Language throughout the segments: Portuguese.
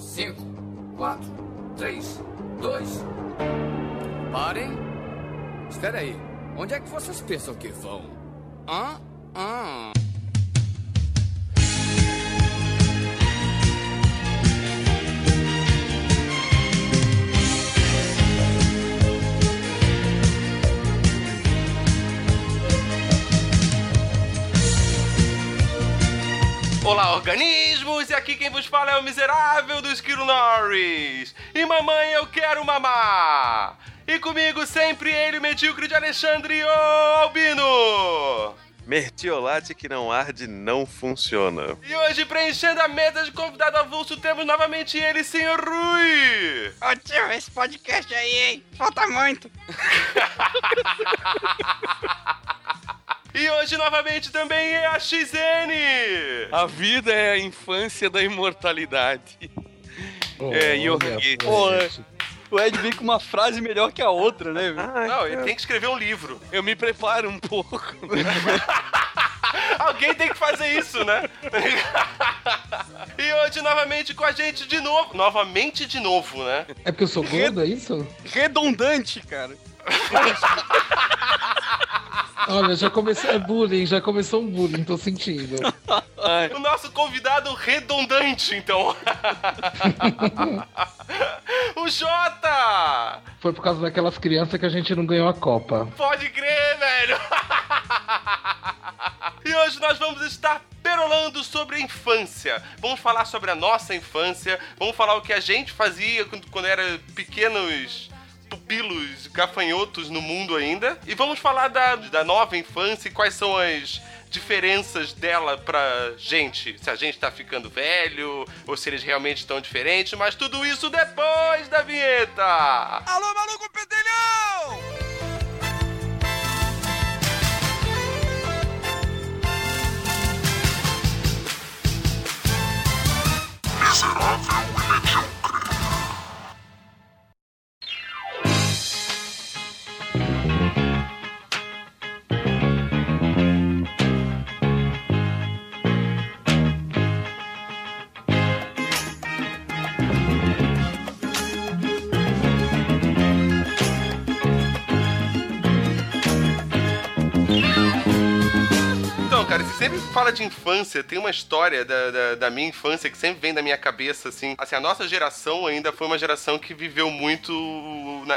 5, 4, 3, 2. Parem. Espera aí. Onde é que vocês pensam que vão? Hã? Hã? Olá, organismos! Aqui quem vos fala é o miserável do Esquilo Norris. E mamãe, eu quero mamar! E comigo sempre ele, o medíocre de Alexandre o Albino! Mertiolate que não arde não funciona. E hoje, preenchendo a mesa de convidado avulso, temos novamente ele, senhor Rui! Ô tio, esse podcast aí, hein? Falta muito. E hoje, novamente, também é a XN! A vida é a infância da imortalidade. é, e eu o Ed vem com uma frase melhor que a outra, né? Não, ele tem que escrever um livro. Eu me preparo um pouco. Alguém tem que fazer isso, né? e hoje, novamente, com a gente de novo. Novamente de novo, né? É porque eu sou gordo, é isso? Redundante, cara. Olha, já começou. É bullying, já começou um bullying, tô sentindo. O nosso convidado redundante, então. o Jota! Foi por causa daquelas crianças que a gente não ganhou a Copa. Pode crer, velho! e hoje nós vamos estar perolando sobre a infância. Vamos falar sobre a nossa infância, vamos falar o que a gente fazia quando, quando era pequenos pupilos gafanhotos no mundo ainda. E vamos falar da, da nova infância e quais são as diferenças dela pra gente. Se a gente tá ficando velho, ou se eles realmente estão diferentes, mas tudo isso depois da vinheta! Alô, maluco pedelhão! Sempre fala de infância, tem uma história da, da, da minha infância que sempre vem da minha cabeça, assim. Assim, a nossa geração ainda foi uma geração que viveu muito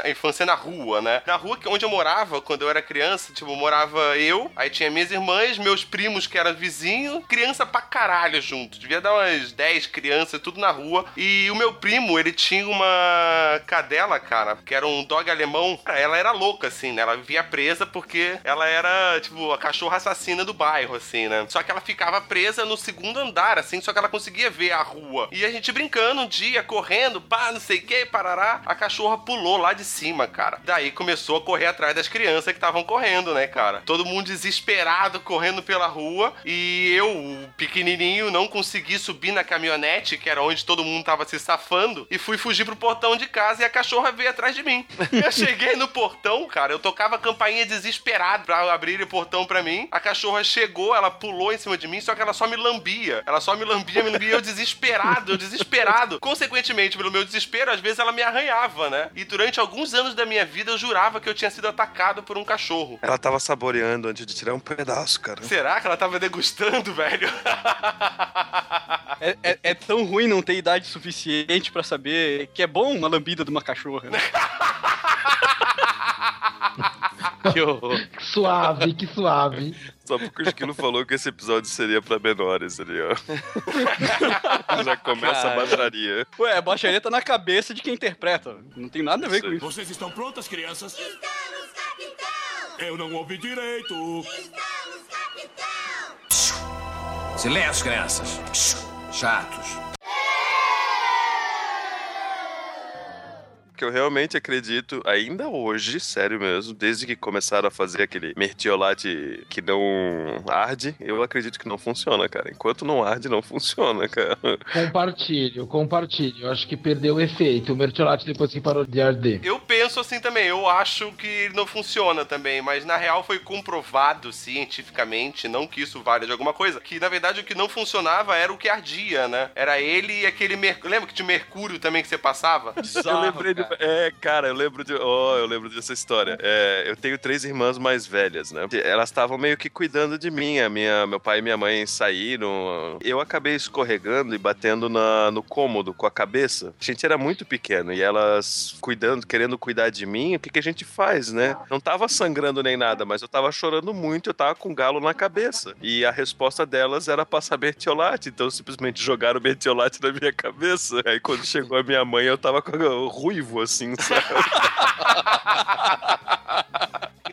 na infância na rua, né? Na rua onde eu morava, quando eu era criança, tipo, morava eu, aí tinha minhas irmãs, meus primos que eram vizinhos, criança pra caralho junto. Devia dar umas 10 crianças, tudo na rua. E o meu primo, ele tinha uma cadela, cara, que era um dog alemão. Ela era louca, assim, né? Ela vivia presa porque ela era, tipo, a cachorra assassina do bairro, assim, né? Só que ela ficava presa no segundo andar, assim, só que ela conseguia ver a rua. E a gente brincando um dia, correndo, pá, não sei o que, parará. A cachorra pulou lá de cima, cara. Daí começou a correr atrás das crianças que estavam correndo, né, cara? Todo mundo desesperado, correndo pela rua. E eu, pequenininho, não consegui subir na caminhonete, que era onde todo mundo tava se safando, e fui fugir pro portão de casa e a cachorra veio atrás de mim. Eu cheguei no portão, cara, eu tocava a campainha desesperado pra abrir o portão pra mim. A cachorra chegou, ela pulou em cima de mim, só que ela só me lambia. Ela só me lambia, me lambia, eu desesperado, eu desesperado. Consequentemente, pelo meu desespero, às vezes ela me arranhava, né? E durante alguns anos da minha vida eu jurava que eu tinha sido atacado por um cachorro. Ela tava saboreando antes de tirar um pedaço, cara. Será que ela tava degustando, velho? É, é- é tão ruim não ter idade suficiente pra saber que é bom uma lambida de uma cachorra. né? Que horror. Que suave, que suave. Só porque o Esquilo falou que esse episódio seria pra menores ali, ó. Já começa a Cara. baixaria. Ué, a baixaria tá na cabeça de quem interpreta. Não tem nada a ver com isso. Vocês estão prontas, crianças? Estamos, capitão! Eu não ouvi direito. Silêncio, crianças. Chatos. Que eu realmente acredito, ainda hoje, sério mesmo, desde que começaram a fazer aquele mertiolate que não arde, eu acredito que não funciona, cara. Enquanto não arde, não funciona, cara. Compartilho, compartilho. Eu acho que perdeu o efeito. O mertiolate depois que parou de arder. Eu penso assim também, eu acho que não funciona também, mas na real foi comprovado cientificamente, não que isso valha de alguma coisa, que na verdade o que não funcionava era o que ardia, né? Era ele e aquele mercúrio. Lembra que tinha mercúrio também que você passava? eu Bizarro, lembrei de. É, cara, eu lembro de. Oh, eu lembro dessa história. É, eu tenho três irmãs mais velhas, né? Elas estavam meio que cuidando de mim. A minha, meu pai e minha mãe saíram. Eu acabei escorregando e batendo na, no cômodo com a cabeça. A gente era muito pequeno e elas cuidando, querendo cuidar de mim. O que, que a gente faz, né? Não tava sangrando nem nada, mas eu tava chorando muito. Eu tava com galo na cabeça. E a resposta delas era passar mertiolate. Então simplesmente jogaram mertiolate na minha cabeça. Aí quando chegou a minha mãe, eu tava com ruivo assim, sabe?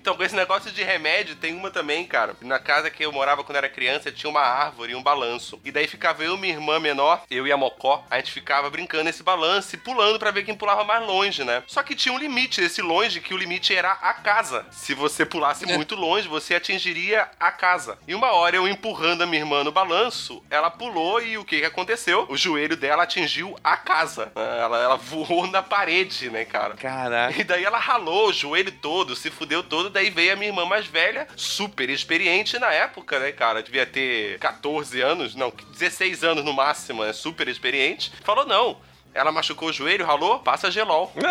Então, com esse negócio de remédio, tem uma também, cara. Na casa que eu morava quando era criança, tinha uma árvore e um balanço. E daí ficava eu e minha irmã menor, eu e a Mocó, a gente ficava brincando nesse balanço e pulando pra ver quem pulava mais longe, né? Só que tinha um limite desse longe, que o limite era a casa. Se você pulasse muito longe, você atingiria a casa. E uma hora eu empurrando a minha irmã no balanço, ela pulou e o que que aconteceu? O joelho dela atingiu a casa. Ela, ela voou na parede, né, cara? Caraca. E daí ela ralou o joelho todo, se fudeu todo. Daí veio a minha irmã mais velha, super experiente na época, né, cara? Devia ter 14 anos, não, 16 anos no máximo, né? Super experiente. Falou: não. Ela machucou o joelho, ralou, passa gelol.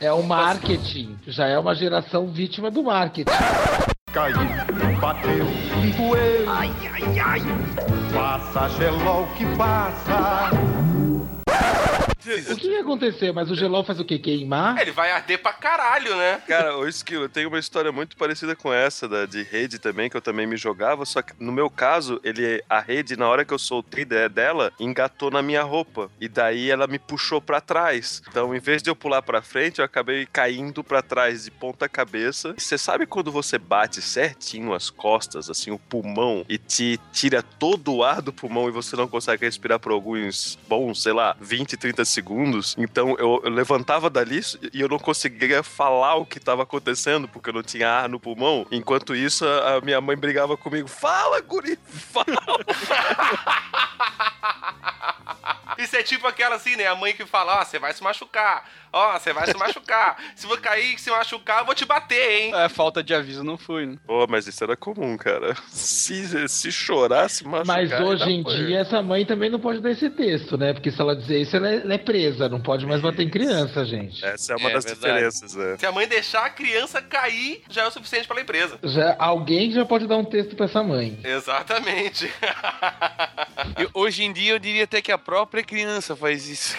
É o marketing. Já é uma geração vítima do marketing. Caiu, bateu, doeu. Ai, ai, ai. Passa, gelol que passa. O que ia acontecer? Mas o gelol faz o quê? Queimar? Ele vai arder pra caralho, né? Cara, o Esquilo, tem uma história muito parecida com essa da, de rede também, que eu também me jogava, só que no meu caso, ele a rede, na hora que eu soltei de- dela, engatou na minha roupa. E daí ela me puxou pra trás. Então, em vez de eu pular pra frente, eu acabei caindo pra trás de ponta cabeça. Você sabe quando você bate certinho as costas, assim, o pulmão, e te tira todo o ar do pulmão e você não consegue respirar por alguns bons, sei lá, 20, 30 segundos? Então, eu, eu levantava dali e eu não conseguia falar o que tava acontecendo, porque eu não tinha ar no pulmão. Enquanto isso, a a minha mãe brigava comigo. Fala, guri! Fala! Isso é tipo aquela assim, né? A mãe que fala, ó, você vai se machucar. Ó, você vai se machucar. Se você cair e se machucar, eu vou te bater, hein? É, falta de aviso não foi, né? Pô, mas isso era comum, cara. Se, se chorar, se machucar... Mas hoje em foi. dia essa mãe também não pode dar esse texto, né? Porque se ela dizer isso, ela é, ela é presa, não pode mais bater em criança, gente. Essa é uma É das verdade. diferenças, né? Se a mãe deixar a criança cair, já é o suficiente pela empresa. Já, alguém já pode dar um texto pra essa mãe. Exatamente. E hoje em dia eu diria até que a própria criança faz isso.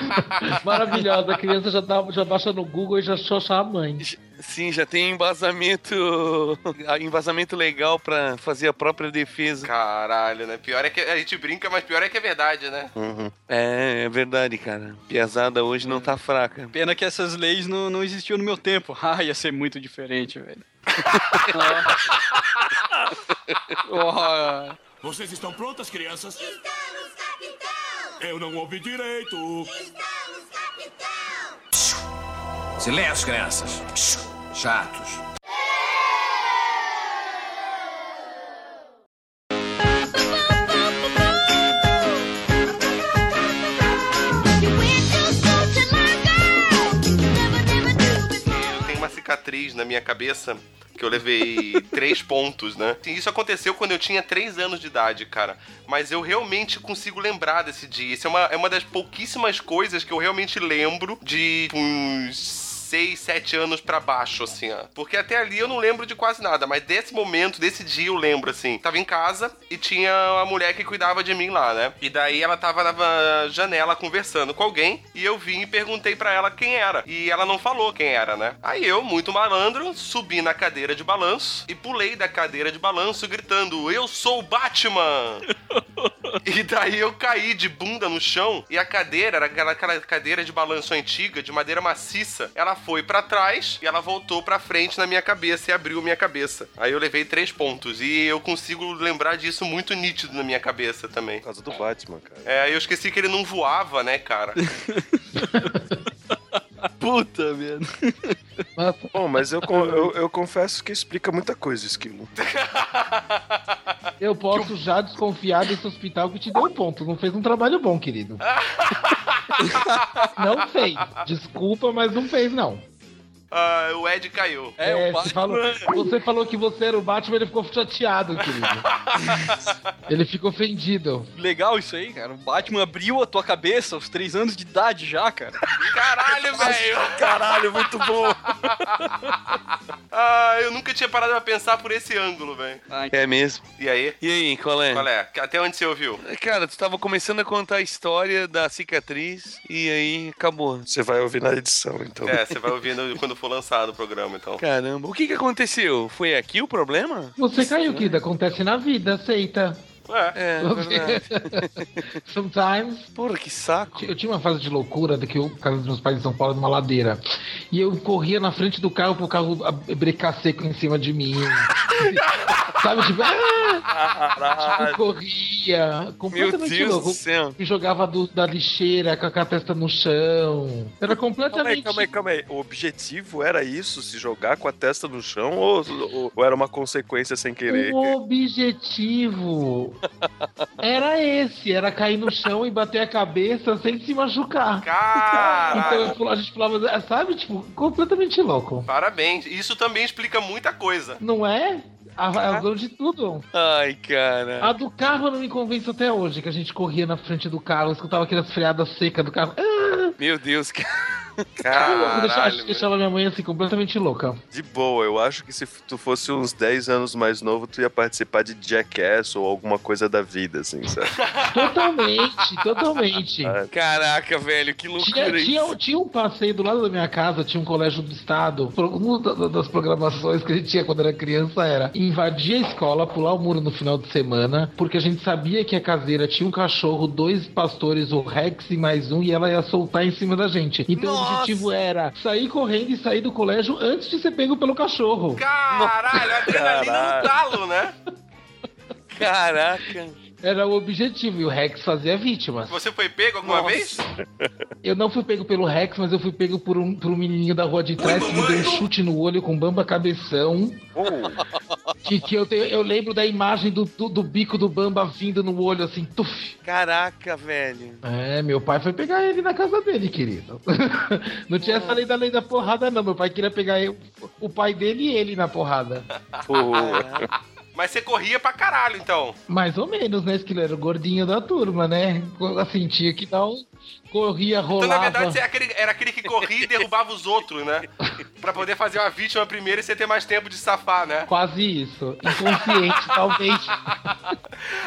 Maravilhosa, a criança já, dá, já baixa no Google e já xoxa a mãe. Sim, já tem embasamento embasamento legal pra fazer a própria defesa. Caralho, né? Pior é que a gente brinca, mas pior é que é verdade, né? Uhum. É, é verdade, cara. Piazada hoje não tá fraca. Pena que essas leis não, não existiam no meu tempo. Ah, ia ser muito diferente, velho. oh, Vocês estão prontas, crianças? Estamos, capitão! Eu não ouvi direito. Estamos, capitão! Silêncio, crianças. Chatos. Eu tenho uma cicatriz na minha cabeça que eu levei três pontos, né? Isso aconteceu quando eu tinha três anos de idade, cara. Mas eu realmente consigo lembrar desse dia. Isso é uma, é uma das pouquíssimas coisas que eu realmente lembro de uns. 6, 7 anos pra baixo, assim, ó. Porque até ali eu não lembro de quase nada, mas desse momento, desse dia eu lembro, assim. Tava em casa e tinha uma mulher que cuidava de mim lá, né? E daí ela tava na janela conversando com alguém e eu vim e perguntei pra ela quem era. E ela não falou quem era, né? Aí eu, muito malandro, subi na cadeira de balanço e pulei da cadeira de balanço gritando: Eu sou o Batman! E daí eu caí de bunda no chão e a cadeira, era aquela, aquela cadeira de balanço antiga, de madeira maciça, ela foi pra trás e ela voltou pra frente na minha cabeça e abriu minha cabeça. Aí eu levei três pontos e eu consigo lembrar disso muito nítido na minha cabeça também. Por causa do Batman, cara. É, aí eu esqueci que ele não voava, né, cara? Puta merda. Mas, Bom, mas eu, eu, eu confesso que explica muita coisa, Esquilo. eu posso já desconfiar desse hospital que te deu ponto. Não fez um trabalho bom, querido. não fez. Desculpa, mas não fez, não. Ah, o Ed caiu. É, o você, Batman. falou, você falou que você era o Batman, ele ficou chateado, querido. ele ficou ofendido. Legal isso aí, cara. O Batman abriu a tua cabeça aos três anos de idade já, cara. Caralho, velho! Caralho, muito bom! Ah, eu nunca tinha parado pra pensar por esse ângulo, velho. É mesmo. E aí? E aí, qual é? Qual é? Até onde você ouviu? Cara, tu tava começando a contar a história da cicatriz e aí acabou. Você vai ouvir na edição, então. É, você vai ouvindo quando for lançado o programa, então. Caramba, o que que aconteceu? Foi aqui o problema? Você caiu, querido. Acontece na vida, aceita. É. É, verdade. Sometimes. Porra, que saco. Eu tinha uma fase de loucura de que eu, casa dos meus pais em São Paulo, numa ladeira. E eu corria na frente do carro pro carro brecar seco em cima de mim. Sabe, tipo, ah! eu corria. Meu Completamente Deus louco. do céu. Me jogava do- da lixeira com a, com a testa no chão. Era Calma aí, completamente. calma aí, calma aí. O objetivo era isso, se jogar com a testa no chão, ou, ou- ou era uma consequência sem querer? O objetivo era esse, era cair no chão e bater a cabeça sem se machucar. Então Caralho! eu falo- a gente falava, sabe, tipo, completamente louco. Parabéns. Isso também explica muita coisa. Não é? A razão de tudo. Ai, cara. A do carro não me convence até hoje, que a gente corria na frente do carro, escutava aquelas freadas secas do carro. Ah, Meu Deus, cara. Caralho, deixava minha mãe assim completamente louca. De boa, eu acho que se tu fosse uns 10 anos mais novo, tu ia participar de Jackass ou alguma coisa da vida, assim, sabe? Totalmente, totalmente. Caraca, velho, que loucura Tinha, isso. tinha, tinha um passeio do lado da minha casa, tinha um colégio do estado. Uma da- das programações que a gente tinha quando era criança era invadir a escola, pular o muro no final de semana, porque a gente sabia que a caseira tinha um cachorro, dois pastores, o Rex e mais um, e ela ia soltar em cima da gente. Então objetivo era sair correndo e sair do colégio antes de ser pego pelo cachorro. Caralho, adrenalina no talo, né? Caraca. Era o objetivo, e o Rex fazia vítimas. Você foi pego alguma Nossa. vez? Eu não fui pego pelo Rex, mas eu fui pego por um, por um menininho da rua de trás que me deu um chute no olho com bamba cabeção. Que, que eu, tenho, eu lembro da imagem do, do, do bico do Bamba vindo no olho, assim, tuf. Caraca, velho. É, meu pai foi pegar ele na casa dele, querido. Não tinha essa lei da lei da porrada, não. Meu pai queria pegar eu- o pai dele e ele na porrada. Mas você corria pra caralho, então. Mais ou menos, né? Esquilo era o gordinho da turma, né? Assim, tinha que dar um. Corria, Então, rolava. na verdade, você era aquele, era aquele que corria e derrubava os outros, né? Pra poder fazer uma vítima primeiro e você ter mais tempo de safar, né? Quase isso. Inconsciente, talvez.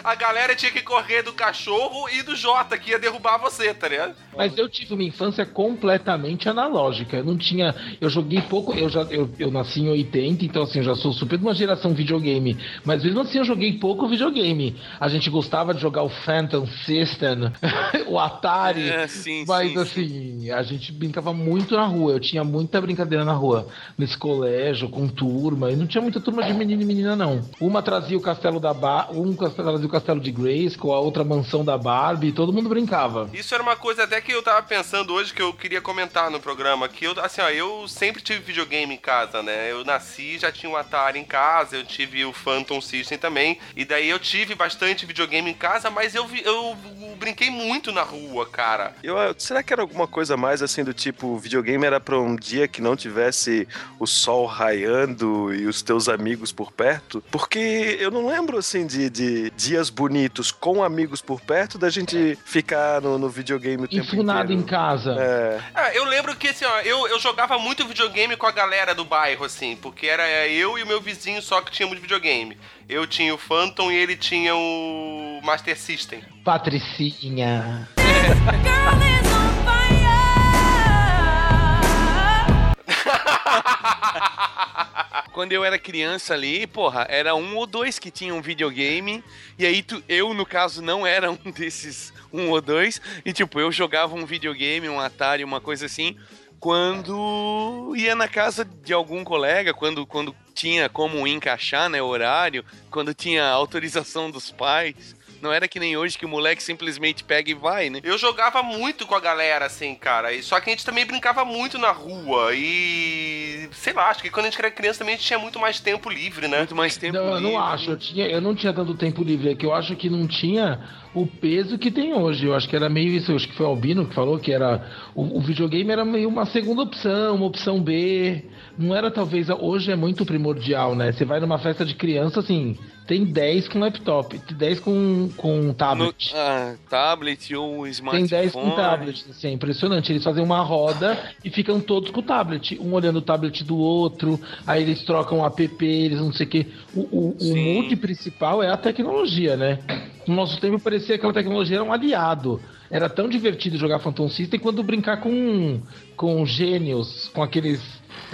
A galera tinha que correr do cachorro e do Jota, que ia derrubar você, tá ligado? Mas eu tive uma infância completamente analógica. Eu não tinha. Eu joguei pouco. Eu já eu, eu nasci em 80, então assim, eu já sou super de uma geração videogame. Mas mesmo assim, eu joguei pouco videogame. A gente gostava de jogar o Phantom System, o Atari. É, sim, mas sim, assim, a gente brincava muito na rua. Eu tinha muita brincadeira na rua. Nesse colégio, com turma. E não tinha muita turma de menino e menina, não. Uma trazia o castelo da Bar... Um trazia o castelo de Grayskull, a outra mansão da Barbie. Todo mundo brincava. Isso era uma coisa até que eu tava pensando hoje que eu queria comentar no programa. Que eu, assim, ó, eu sempre tive videogame em casa, né? Eu nasci, já tinha um Atari em casa, eu tive o Phantom System também. E daí eu tive bastante videogame em casa, mas eu, vi- eu, eu brinquei muito na rua, cara. Eu, será que era alguma coisa mais assim do tipo, o videogame era pra um dia que não tivesse o sol raiando e os teus amigos por perto? Porque eu não lembro assim de, de dias bonitos com amigos por perto da gente ficar no, no videogame o tempo Enfunado em inteiro. casa. É. Ah, eu lembro que assim, ó, eu, eu jogava muito videogame com a galera do bairro, assim, porque era eu e o meu vizinho só que tínhamos videogame. Eu tinha o Phantom e ele tinha o Master System. Patricinha. Quando eu era criança ali, porra, era um ou dois que tinham videogame. E aí tu, eu, no caso, não era um desses um ou dois. E tipo, eu jogava um videogame, um Atari, uma coisa assim. Quando ia na casa de algum colega, quando, quando tinha como encaixar, né, horário, quando tinha autorização dos pais. Não era que nem hoje que o moleque simplesmente pega e vai, né? Eu jogava muito com a galera, assim, cara. E só que a gente também brincava muito na rua. E. Sei lá, acho que quando a gente era criança também a gente tinha muito mais tempo livre, né? Muito mais tempo Não, eu não livre. acho. Eu, tinha, eu não tinha tanto tempo livre. É que eu acho que não tinha o peso que tem hoje. Eu acho que era meio isso. Eu acho que foi o Albino que falou que era. O, o videogame era meio uma segunda opção, uma opção B. Não era talvez. Hoje é muito primordial, né? Você vai numa festa de criança, assim. Tem 10 com laptop, 10 com, com No, tablet. ah, tablet ou Tem smartphone. 10 com tablet, assim, é impressionante. Eles fazem uma roda e ficam todos com o tablet, um olhando o tablet do outro, aí eles trocam app, eles não sei o quê. O, o, mood principal é a tecnologia, né? No nosso tempo parecia que aquela tecnologia era um aliado. Era tão divertido jogar Phantom System quanto brincar com, com gênios, com aqueles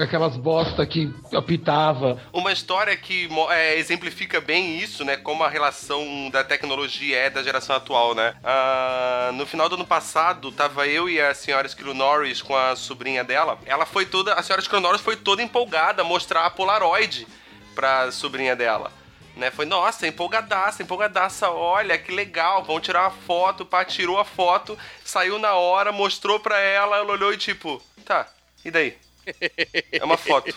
aquelas bosta que apitava. Uma história que é, exemplifica bem isso, né? Como a relação da tecnologia é da geração atual, né? Ah, no final do ano passado, tava eu e a senhora Esquilo Norris com a sobrinha dela. Ela foi toda. A senhora Esquilo Norris foi toda empolgada a mostrar a Polaroid pra sobrinha dela. Né? Foi, nossa, empolgadaça, empolgadaça, olha que legal, vão tirar uma foto, pá, tirou a foto, saiu na hora, mostrou pra ela, ela olhou e tipo, tá, e daí? É uma foto.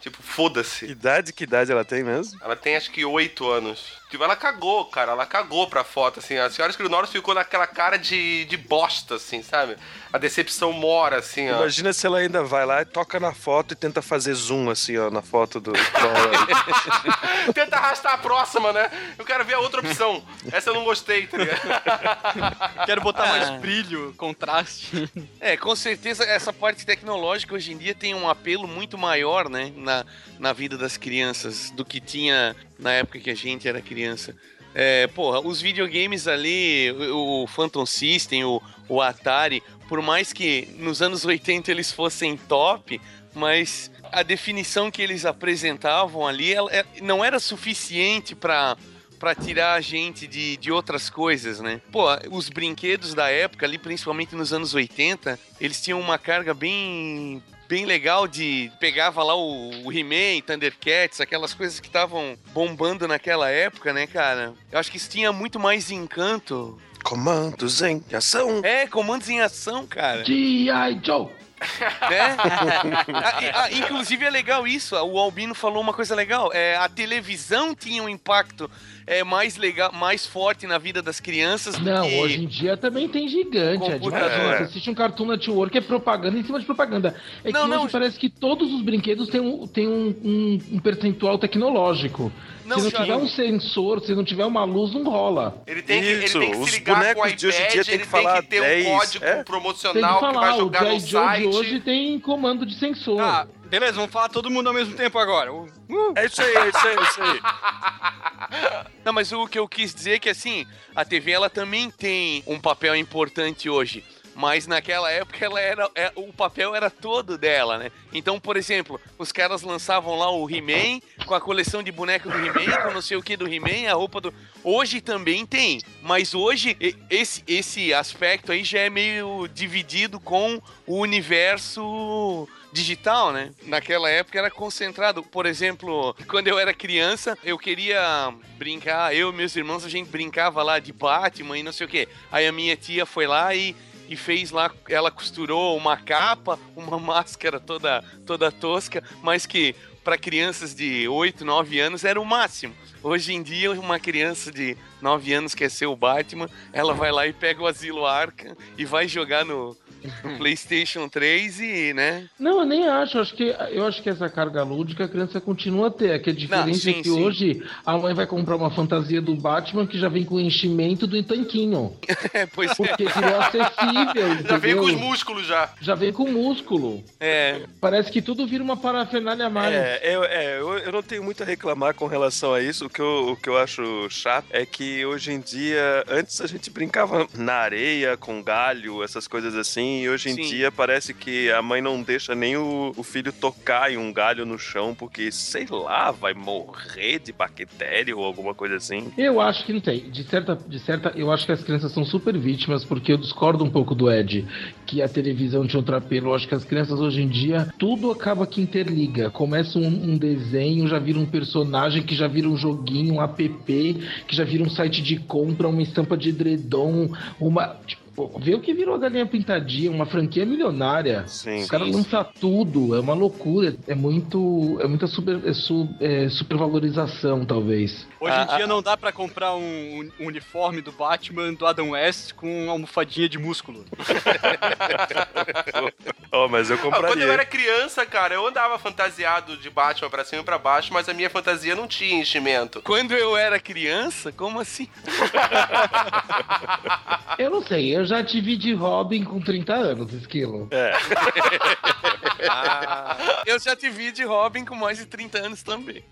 Tipo, foda-se. Idade, que idade ela tem mesmo? Ela tem acho que oito anos. Tipo, ela cagou, cara. Ela cagou pra foto, assim. A senhora Escrinoros ficou naquela cara de, de bosta, assim, sabe? A decepção mora, assim, ó. Imagina se ela ainda vai lá e toca na foto e tenta fazer zoom, assim, ó, na foto do. Tenta arrastar a próxima, né? Eu quero ver a outra opção. Essa eu não gostei, tá ligado? Quero botar Ah. mais brilho, contraste. É, com certeza essa parte tecnológica hoje em dia tem um apelo muito maior, né, na, na vida das crianças do que tinha na época que a gente era criança. É, porra, os videogames ali, o, o Phantom System, o, o Atari, por mais que nos anos 80 eles fossem top, mas a definição que eles apresentavam ali ela, é- não era suficiente pra pra tirar a gente de, de outras coisas, né? Pô, os brinquedos da época ali, principalmente nos anos 80, eles tinham uma carga bem bem legal de pegava lá o, o He-Man, Thundercats, aquelas coisas que estavam bombando naquela época, né, cara? Eu acho que isso tinha muito mais encanto. Comandos em ação. É, comandos em ação, cara. G.I. Joe! né? Ah, e- ah, inclusive é legal isso. O Albino falou uma coisa legal. É, a televisão tinha um impacto é, mais legal, mais forte na vida das crianças. do Não, que- hoje em dia também tem gigante. É verdade. Você assiste um Cartoon Network, é propaganda em cima de propaganda. É Não, que não, hoje parece que todos os brinquedos têm um, têm um, um- um percentual tecnológico. Não, se não tiver um sensor, se não tiver uma luz, não rola. Ele tem, que, ele Isso, tem que os se ligar com o de hoje em iPad, dia tem ele que falar tem que ter 10, um código é? Tem que promocional que, vai falar, o jogar G.I. no Joe site. de hoje tem comando de sensor. Ah, beleza, vamos falar todo mundo ao mesmo tempo agora. Uh. É isso aí, é isso aí, é isso aí. Não, mas o que eu quis dizer é que assim, a TV ela também tem um papel importante hoje. Mas naquela época ela era, é, o papel era todo dela, né? Então, por exemplo, os caras lançavam lá o He-Man com a coleção de boneco do He-Man, com não sei o que do He-Man, a roupa do. Hoje também tem, mas hoje esse, esse aspecto aí já é meio dividido com o universo digital, né? Naquela época era concentrado. Por exemplo, quando eu era criança, eu queria brincar, eu e meus irmãos, a gente brincava lá de Batman e não sei o que. Aí a minha tia foi lá e, e fez lá, ela costurou uma capa, uma máscara toda, toda tosca, mas que para crianças de 8, 9 anos era o máximo. Hoje em dia, uma criança de 9 anos quer ser o Batman, ela vai lá e pega o Asilo Arkham e vai jogar no, no PlayStation 3 e, né? Não, eu nem acho. Eu acho que, eu acho que essa carga lúdica a criança continua a ter. É que a diferença sim, é que sim. hoje a mãe vai comprar uma fantasia do Batman que já vem com o enchimento do tanquinho. É, pois é. Porque virou acessível. Já vem com os músculos já. Já vem com músculo. É, Parece que tudo vira uma parafernália mais. É, eu, é, eu, eu não tenho muito a reclamar com relação a isso. O que, eu, o que eu acho chato é que hoje em dia, antes a gente brincava na areia, com galho, essas coisas assim, assim, e hoje em Sim. dia parece que a mãe não deixa nem o, o filho tocar em um galho no chão, porque, sei lá, vai morrer de bactéria ou alguma coisa assim. Eu acho que não tem. De certa, de certa, eu acho que as crianças são super vítimas, porque eu discordo um pouco do Ed, que a televisão tinha outro apelo. Eu acho que as crianças hoje em dia, tudo acaba que interliga. Começa um, um desenho, já vira um personagem, que já vira um joguinho, um app, que já vira um site de compra, uma estampa de edredom, uma. Tipo, vê o que virou a galinha pintadinha, uma franquia milionária. Sim. Os caras lançam tudo, é uma loucura. É muito. É muita super, é su- é supervalorização, talvez. Hoje Ah, em dia não dá pra comprar um, um uniforme do Batman do Adam West com uma almofadinha de músculo. Oh, mas eu Ah, Quando eu compraria. era criança, cara, eu andava fantasiado de Batman pra cima e pra baixo, mas a minha fantasia não tinha enchimento. Quando eu era criança, como assim? Eu não sei, eu já te vi de Robin com 30 anos, Esquilo. É. Eu já te vi de Robin com mais de 30 anos também.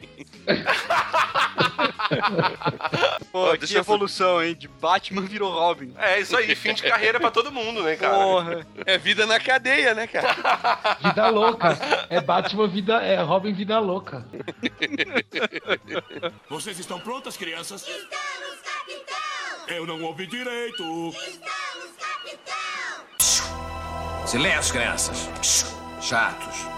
Pô, que evolução, hein? De Batman virou Robin. É, isso aí, fim de carreira pra todo mundo, né, cara? Porra. É vida na cadeia, né, cara? Vida louca. É Batman vida. É Robin vida louca. Vocês estão prontas, crianças? Estamos, capitão! Eu não ouvi direito. Estamos! Silêncio, crianças. Chatos.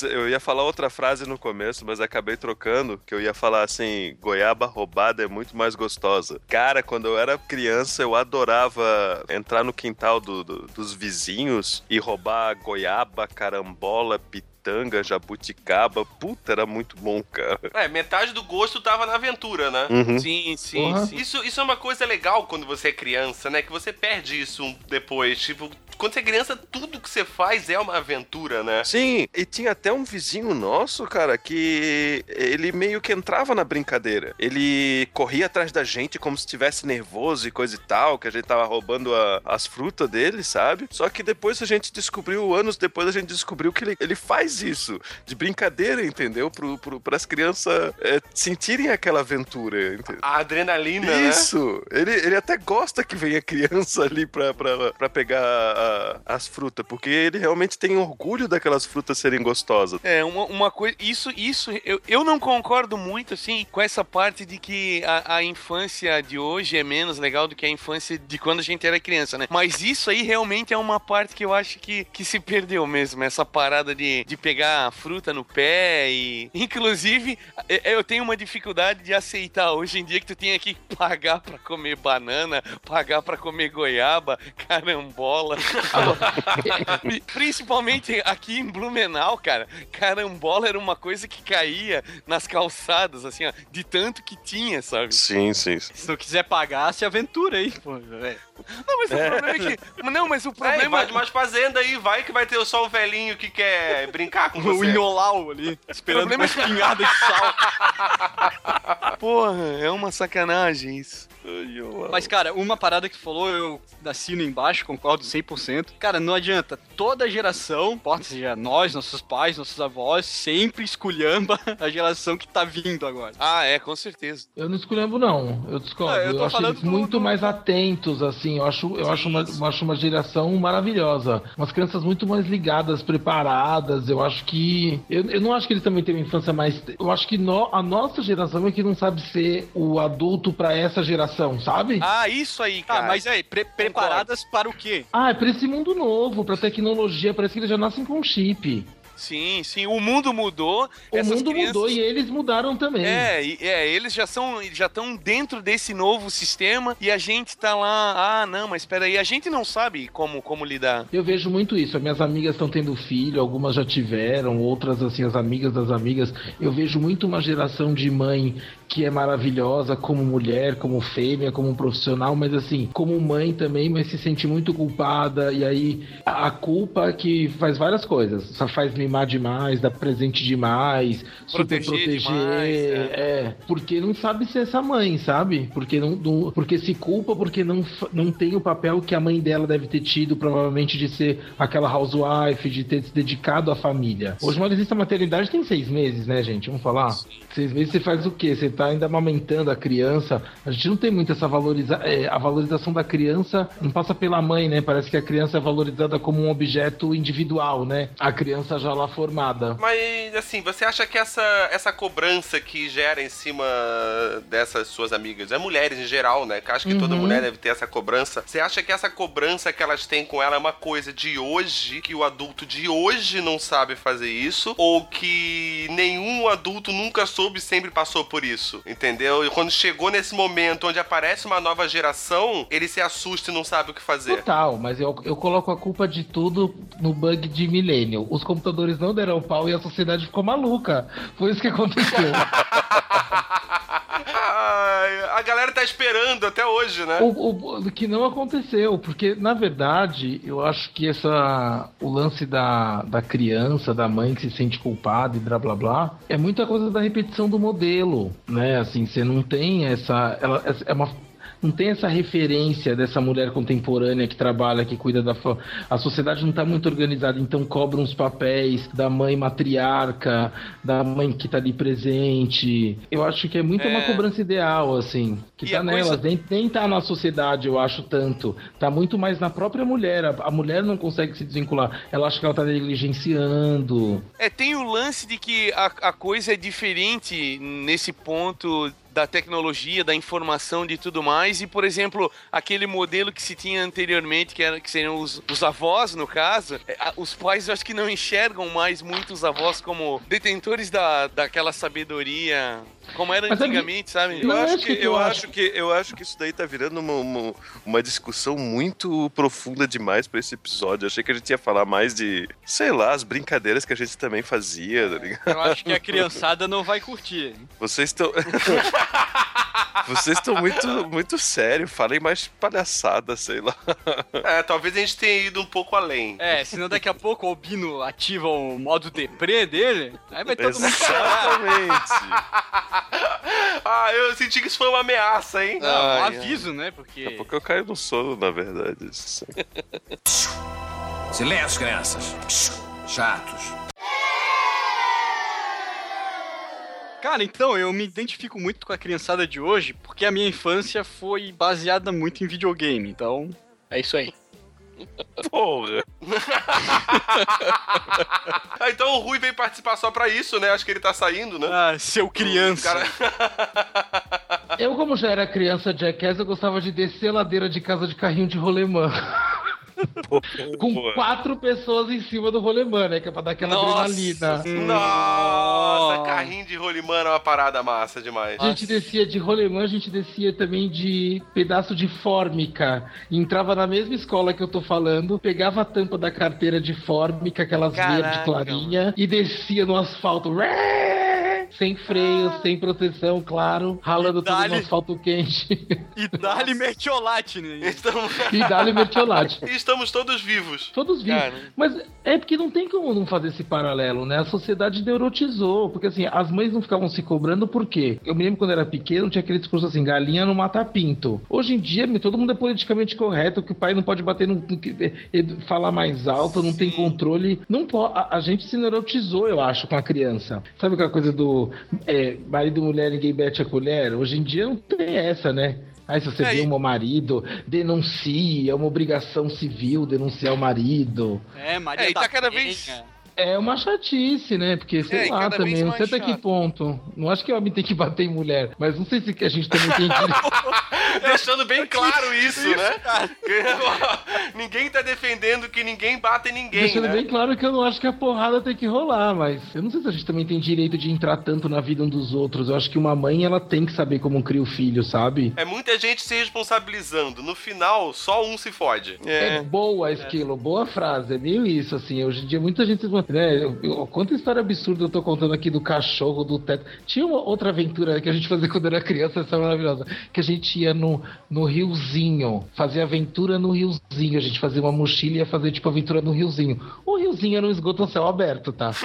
Fazer, eu ia falar outra frase no começo, mas acabei trocando, que eu ia falar assim, goiaba roubada é muito mais gostosa. Cara, quando eu era criança, eu adorava entrar no quintal do- do- dos vizinhos e roubar goiaba, carambola, pitanga, jabuticaba. Puta, era muito bom, cara. É, metade do gosto tava na aventura, né? Uhum. Sim, sim, sim. Isso, isso é uma coisa legal quando você é criança, né? Que você perde isso depois. Tipo, quando você é criança, tudo que você faz é uma aventura, né? Sim, e tinha até um vizinho nosso, cara, que ele meio que entrava na brincadeira. Ele corria atrás da gente como se estivesse nervoso e coisa e tal, que a gente tava roubando a- as frutas dele, sabe? Só que depois a gente descobriu, anos depois a gente descobriu que ele, ele faz isso, de brincadeira, entendeu? Pro, pro, pras crianças é, sentirem aquela aventura, entendeu? A adrenalina, né? Isso! Ele, ele até gosta que venha criança ali pra, pra, pra pegar a- as frutas, porque ele realmente tem orgulho daquelas frutas serem gostosas. É, uma, uma coisa. Isso, isso, eu, eu não concordo muito, assim, com essa parte de que a, a infância de hoje é menos legal do que a infância de quando a gente era criança, né? Mas isso aí realmente é uma parte que eu acho que, que se perdeu mesmo, essa parada de, de pegar fruta no pé e. Inclusive, é- eu tenho uma dificuldade de aceitar hoje em dia que tu tenha que pagar pra comer banana, pagar pra comer goiaba, carambola. Pri- Principalmente aqui em Blumenau, cara, carambola era uma coisa que caía nas calçadas, assim, ó, de tanto que tinha, sabe? Sim, sim. sim. Se não quiser pagar, se aventura aí, pô. É. Não, mas o problema é que. Não, mas o É, problema. invade mais fazenda aí, vai que vai ter só o velhinho que quer brincar com O você. Inholau ali, esperando uma espinhada de sal. Porra, é uma sacanagem isso. Mas, cara, uma parada que falou, eu assino embaixo, concordo 100%. Cara, não adianta. Toda geração, importa seja nós, nossos pais, nossos avós, sempre esculhamba a geração que tá vindo agora. Ah, é, com certeza. Eu não escolhendo, não. Eu discordo. Ah, eu eu tô acho falando eles do- muito do- mais atentos, assim. Eu acho, eu acho, uma, eu acho uma geração maravilhosa. Umas crianças muito mais ligadas, preparadas. Eu acho que. Eu, eu não acho que eles também têm uma infância mais. Eu acho que no- a nossa geração é que não sabe ser o adulto pra essa geração, sabe? Ah, isso aí, Ah, cara. mas aí, pre- preparadas para o quê? Ah, é pra esse mundo novo, pra tecnologia. Parece que eles já nascem com chip. Sim, sim. O mundo mudou. O essas mundo crianças- mudou e eles mudaram também. É, e- é, eles já são já estão dentro desse novo sistema e a gente tá lá, ah, não, mas espera aí, a gente não sabe como como lidar. Eu vejo muito isso. As minhas amigas estão tendo filho, algumas já tiveram, outras, assim, as amigas das amigas. Eu vejo muito uma geração de mãe que é maravilhosa como mulher, como fêmea, como profissional, mas assim, como mãe também, mas se sente muito culpada. E aí, a culpa que faz várias coisas. Só faz mimar demais, dar presente demais, Proteger proteger. demais, é. porque não sabe ser essa mãe, sabe? Porque não, não- porque se culpa porque não, não tem o papel que a mãe dela deve ter tido, provavelmente, de ser aquela housewife, de ter se dedicado à família. Hoje uma licença maternidade tem seis meses, né, gente? Vamos falar? Seis meses você faz o quê? Você tá ainda amamentando a criança. A gente não tem muito essa valoriza é, a valorização da criança não passa pela mãe, né? Parece que a criança é valorizada como um objeto individual, né? A criança já lá formada. Mas, assim, você acha que essa, essa cobrança que gera em cima dessas suas amigas, é mulheres em geral, né? Que acho que toda Uhum. mulher deve ter essa cobrança. Você acha que essa cobrança que elas têm com ela é uma coisa de hoje, que o adulto de hoje não sabe fazer isso? Ou que nenhum adulto nunca soube e sempre passou por isso? Entendeu? E quando chegou nesse momento onde aparece uma nova geração, ele se assusta e não sabe o que fazer. Total, mas eu, eu coloco a culpa de tudo no bug de Millennial. Os computadores não deram pau e a sociedade ficou maluca. Foi isso que aconteceu. A galera tá esperando até hoje, né? O, o- o que não aconteceu, porque na verdade eu acho que essa o lance da, da criança, da mãe que se sente culpada e blá blá blá, é muita coisa da repetição do modelo, né? Assim, você não tem essa. Ela, é uma. Não tem essa referência dessa mulher contemporânea que trabalha, que cuida da. A sociedade não está muito organizada, então cobra uns papéis da mãe matriarca, da mãe que está ali presente. Eu acho que é muito uma É. cobrança ideal, assim, que E tá a nelas, coisa- nem, nem tá na sociedade, eu acho tanto. Tá muito mais na própria mulher. A, a mulher não consegue se desvincular. Ela acha que ela tá negligenciando. É, tem o lance de que a, a coisa é diferente nesse ponto da tecnologia, da informação, de tudo mais. E, por exemplo, aquele modelo que se tinha anteriormente, que, era, que seriam os, os avós, no caso, é, os pais eu acho que não enxergam mais muito os avós como detentores da, daquela sabedoria, como era Mas é antigamente, sabe? Eu Não é acho que, que eu acho que eu acho que isso daí tá virando uma, uma, uma discussão muito profunda demais pra esse episódio. Eu achei que a gente ia falar mais de, sei lá, as brincadeiras que a gente também fazia, tá ligado? Eu acho que a criançada não vai curtir. Vocês estão Vocês estão muito muito sério, falem mais palhaçada, sei lá. É, talvez a gente tenha ido um pouco além. É, senão daqui a pouco o Albino ativa o modo deprê dele, aí vai todo mundo chorar. Exatamente. Ah, eu senti que isso foi uma ameaça, hein? Não, um Ai, aviso, né? Porque. Daqui a pouco eu caio no sono, na verdade. Silêncio, crianças. Chatos. Cara, então, eu me identifico muito com a criançada de hoje, porque a minha infância foi baseada muito em videogame, então. É isso aí. Porra. Ah, então o Rui veio participar só pra isso, né? Acho que ele tá saindo, né? Ah, seu criança. Cara... Eu, como já era criança Jackass, eu gostava de descer a ladeira de casa de carrinho de rolemã. Com quatro pessoas em cima do rolemã, né? Que é pra dar aquela Nossa adrenalina. Nossa, carrinho de rolimã é uma parada massa demais. A gente descia de rolemã, a gente descia também de pedaço de fórmica. Entrava na mesma escola que eu tô falando, pegava a tampa da carteira de fórmica, aquelas Caraca, verde clarinha, e descia no asfalto. Ré! Sem freio, sem proteção, claro, ralando tudo no dali- asfalto quente. E dá-lhe mertiolate, né? Estamos... e dá-lhe mertiolate. Estamos todos vivos. Todos vivos. Cara. Mas é porque não tem como não fazer esse paralelo, né? A sociedade neurotizou. Porque assim, as mães não ficavam se cobrando por quê? Eu me lembro quando era pequeno, tinha aquele discurso assim: galinha não mata pinto. Hoje em dia, todo mundo é politicamente correto, que o pai não pode bater no. no que- eh, falar mais alto, não tem controle. Não pode. A, a gente se neurotizou, eu acho, com a criança. Sabe aquela coisa do é, marido, mulher, ninguém mete a colher? Hoje em dia não tem essa, né? Aí se você É, vê e- um marido, denuncie, é uma obrigação civil denunciar o marido. É, Maria É, e da tá cada Penha. É uma chatice, né? Porque, sei É, lá, também, não sei até que ponto. Não acho que homem tem que bater em mulher, mas não sei se que a gente também tem que. Deixando bem claro isso, né? ninguém tá defendendo que ninguém bata em ninguém, Deixando né? bem claro que eu não acho que a porrada tem que rolar, mas eu não sei se a gente também tem direito de entrar tanto na vida um dos outros. Eu acho que uma mãe, ela tem que saber como cria o filho, sabe? É muita gente se responsabilizando. No final, só um se fode. É, boa, Esquilo, boa frase. É meio isso, assim. Hoje em dia, muita gente. Uma. Né, eu, eu- quanta história absurda eu tô contando aqui do cachorro, do teto. Tinha uma outra aventura que a gente fazia quando era criança, essa é maravilhosa. Que a gente ia no, no riozinho, fazia aventura no riozinho. A gente fazia uma mochila e ia fazer tipo aventura no riozinho. O riozinho era um esgoto a céu aberto, tá?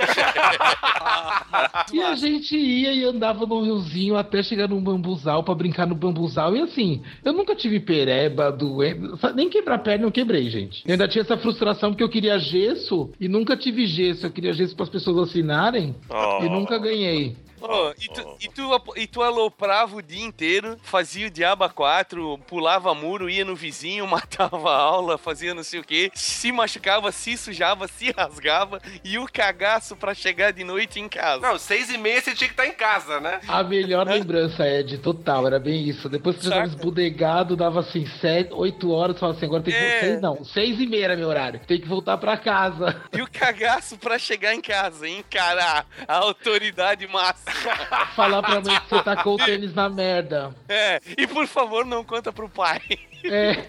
E a gente ia e andava no riozinho até chegar num bambuzal pra brincar no bambuzal. E assim, eu nunca tive pereba, doendo, nem quebrar perna eu quebrei, gente. Eu ainda tinha essa frustração porque eu queria gesso e nunca tive gesso. Eu queria gesso para as pessoas assinarem Oh. e nunca ganhei. Ô, e, tu, e, tu, e tu aloprava o dia inteiro, fazia o diaba 4, pulava muro, ia no vizinho, matava a aula, fazia não sei o que, se machucava, se sujava, se rasgava e o cagaço pra chegar de noite em casa. Não, seis e meia você tinha que estar em casa, né? A melhor lembrança, Ed, total, era bem isso. Depois que você Saca. tava esbudegado, dava assim, sete, oito horas, falava assim, agora tem que É. seis, não, seis e meia era meu horário. Tem que voltar pra casa. E o cagaço pra chegar em casa, encarar a autoridade máxima. Falar pra mãe que você tacou o tênis na merda. É, e por favor, não conta pro pai. É.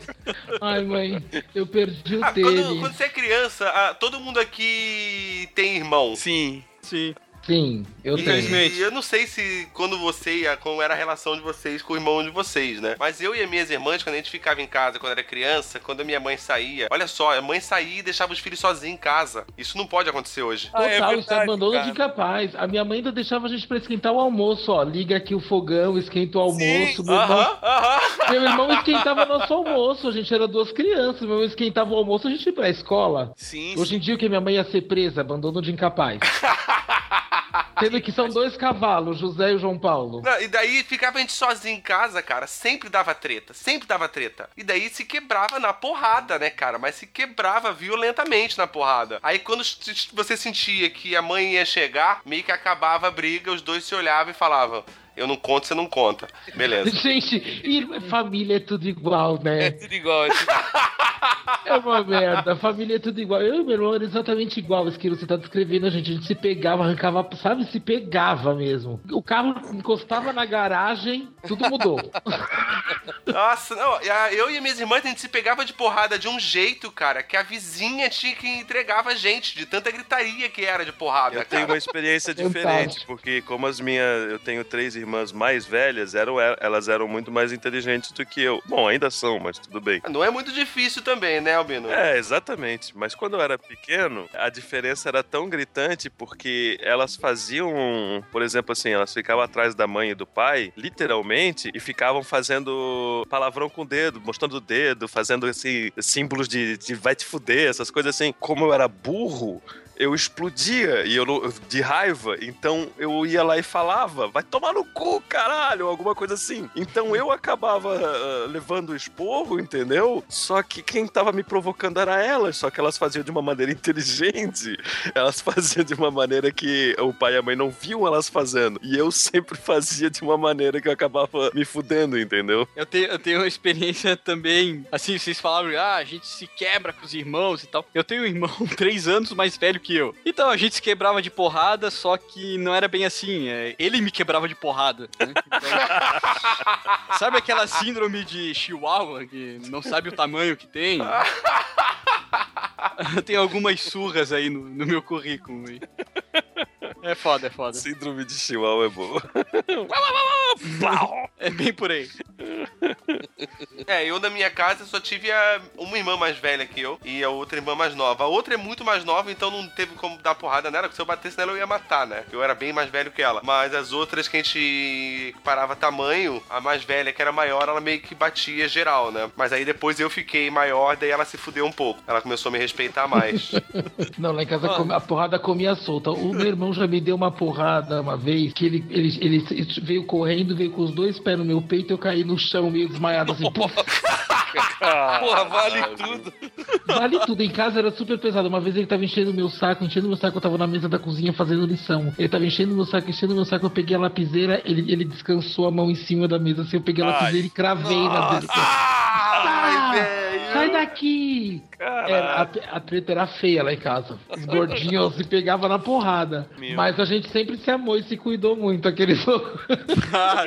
Ai, mãe, eu perdi o Ah, tênis. quando, quando você é criança, ah, todo mundo aqui tem irmão. Sim. Sim. Sim, eu E tenho. eu não sei se quando você ia, como era a relação de vocês com o irmão de vocês, né? Mas eu e as minhas irmãs, quando a gente ficava em casa, quando era criança, quando a minha mãe saía, olha só, a mãe saía e deixava os filhos sozinhos em casa. Isso não pode acontecer hoje. Ah, é Total, isso é verdade, abandono cara. de incapaz. A minha mãe ainda deixava a gente pra esquentar o almoço, ó. Liga aqui o fogão, esquenta o almoço. Meu irmão, Aham, aham. meu irmão esquentava nosso almoço. A gente era duas crianças. Meu irmão esquentava o almoço, a gente ia pra escola. Sim, Hoje em dia, o que minha mãe ia ser presa? Abandono de incapaz. Sendo que são dois cavalos, José e João Paulo. Não, e daí ficava a gente sozinho em casa, cara. Sempre dava treta, sempre dava treta. E daí se quebrava na porrada, né, cara? Mas se quebrava violentamente na porrada. Aí quando você sentia que a mãe ia chegar, meio que acabava a briga, os dois se olhavam e falavam: Eu não conto, você não conta. Beleza. Gente, e família é tudo igual, é né? tudo igual. é tudo- É uma merda. Família é tudo igual. Eu e meu irmão era exatamente igual isso que você tá descrevendo, a gente. A gente se pegava, arrancava, sabe? Se pegava mesmo. O carro encostava na garagem, tudo mudou. Nossa, não, eu e minhas irmãs, a gente se pegava de porrada de um jeito, cara, que a vizinha tinha que entregava a gente, de tanta gritaria que era de porrada, Eu tenho cara. uma experiência diferente, porque como as minhas. Eu tenho três irmãs mais velhas, eram, elas eram muito mais inteligentes do que eu. Bom, ainda são, mas tudo bem. Não é muito difícil também, né, Albino? É, exatamente. Mas quando eu era pequeno, a diferença era tão gritante porque elas faziam, por exemplo, assim, elas ficavam atrás da mãe e do pai, literalmente, e ficavam fazendo palavrão com o dedo, mostrando o dedo, fazendo assim, símbolos de, de vai te fuder, essas coisas assim. Como eu era burro, eu explodia e eu de raiva, então eu ia lá e falava, vai tomar no cu, caralho, alguma coisa assim. Então eu acabava ah, levando o esporro, entendeu? Só que quem tava me provocando era elas, só que elas faziam de uma maneira inteligente. Elas faziam de uma maneira que o pai e a mãe não viam elas fazendo. E eu sempre fazia de uma maneira que eu acabava me fudendo, entendeu? Eu tenho, eu tenho uma experiência também. Assim, vocês falaram, ah, a gente se quebra com os irmãos e tal. Eu tenho um irmão três anos mais velho que eu. Então a gente se quebrava de porrada, só que não era bem assim. é, ele me quebrava de porrada. né? Então, sabe aquela síndrome de Chihuahua, que não sabe o tamanho que tem? Tem algumas surras aí no, no meu currículo. aí. É foda, é foda. Síndrome de Chihuahua é boa. É bem por aí. É, eu na minha casa só tive a- uma irmã mais velha que eu e a outra irmã mais nova. A outra é muito mais nova, então não teve como dar porrada nela, porque se eu batesse nela eu ia matar, né? Eu era bem mais velho que ela. Mas as outras que a gente parava tamanho, a mais velha que era maior, ela meio que batia geral, né? Mas aí depois eu fiquei maior, daí ela se fudeu um pouco. Ela começou a me respeitar mais. Não, lá em casa come- a porrada comia solta. O meu irmão já me deu uma porrada uma vez que ele, ele, ele veio correndo, veio com os dois pés no meu peito, eu caí no chão meio desmaiado assim. Pô, Porra, vale tudo. vale tudo. Em casa era super pesado. Uma vez ele tava enchendo o meu saco, enchendo o meu saco, eu tava na mesa da cozinha fazendo lição. Ele tava enchendo o meu saco, enchendo o meu saco, eu peguei a lapiseira, ele, ele descansou a mão em cima da mesa, assim, eu peguei a lapiseira e cravei na dele. Ai, velho! sai daqui! Era, a, a treta era feia lá em casa. Os gordinhos se pegavam na porrada. Meu. Mas a gente sempre se amou e se cuidou muito, aqueles. Ah.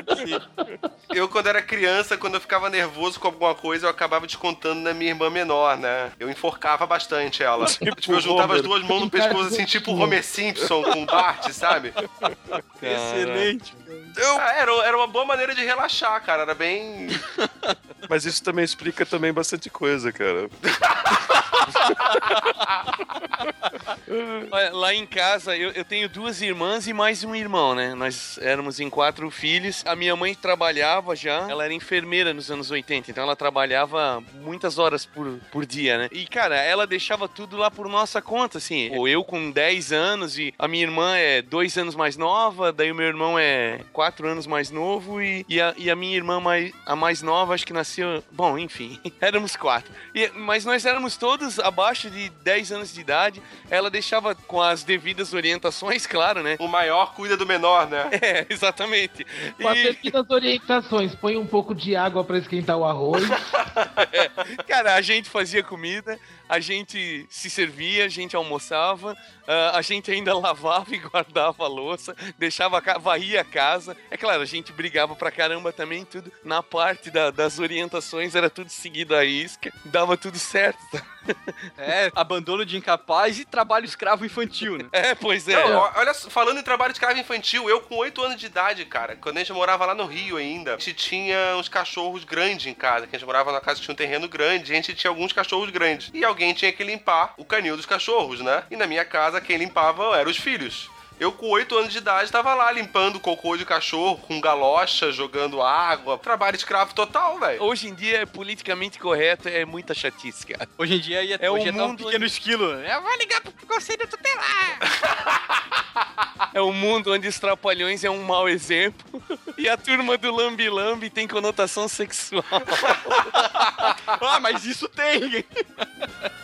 Eu, quando era criança, quando eu ficava nervoso com alguma coisa, eu acabava descontando na minha irmã menor, né? Eu enforcava bastante ela. Tipo, eu juntava as duas mãos no pescoço, assim, tipo o Homer Simpson com Bart, sabe? Excelente. Ah, era, era uma boa maneira de relaxar, cara. Era bem. Mas isso também explica também bastante coisa, cara. Olha, lá em casa, eu, eu tenho duas irmãs e mais um irmão, né? Nós éramos em quatro filhos. A minha mãe trabalhava já, ela era enfermeira nos anos 80, então ela trabalhava muitas horas por, por dia, né? E, cara, ela deixava tudo lá por nossa conta, assim. Ou eu com 10 anos e a minha irmã é dois anos mais nova, daí o meu irmão é quatro anos mais novo e, e, a, e a minha irmã mais, a mais nova, acho que nasceu. Bom, enfim, éramos quatro. E- mas nós éramos todos abaixo de 10 anos de idade. Ela deixava com as devidas orientações, claro, né? O maior cuida do menor, né? É, exatamente. Com as E, devidas orientações, põe um pouco de água pra esquentar o arroz. cara, a gente fazia comida, a gente se servia, a gente almoçava, ah, a gente ainda lavava e guardava a louça, deixava varria a casa. É claro, a gente brigava pra caramba também, tudo. Na parte da- das orientações era tudo seguido à isca, dava tudo certo. É, abandono de incapaz e trabalho escravo infantil, né? É, pois é. Não, olha, falando em trabalho escravo infantil, eu com 8 anos de idade, cara, quando a gente morava lá no Rio ainda, a gente tinha uns cachorros grandes em casa, que a gente morava numa casa que tinha um terreno grande, e a gente tinha alguns cachorros grandes. E alguém tinha que limpar o canil dos cachorros, né? E na minha casa, quem limpava eram os filhos. Eu, com 8 anos de idade, tava lá limpando cocô de cachorro, com galocha, jogando água. Trabalho escravo total, velho. Hoje em dia, é politicamente correto, é muita chatice, cara. Hoje em dia ia, É hoje um mundo pequeno onde- esquilo. Eu vou ligar pro conselho tutelar. É um mundo onde os trapalhões é um mau exemplo e a turma do Lambi Lambi tem conotação sexual. ah, mas isso tem.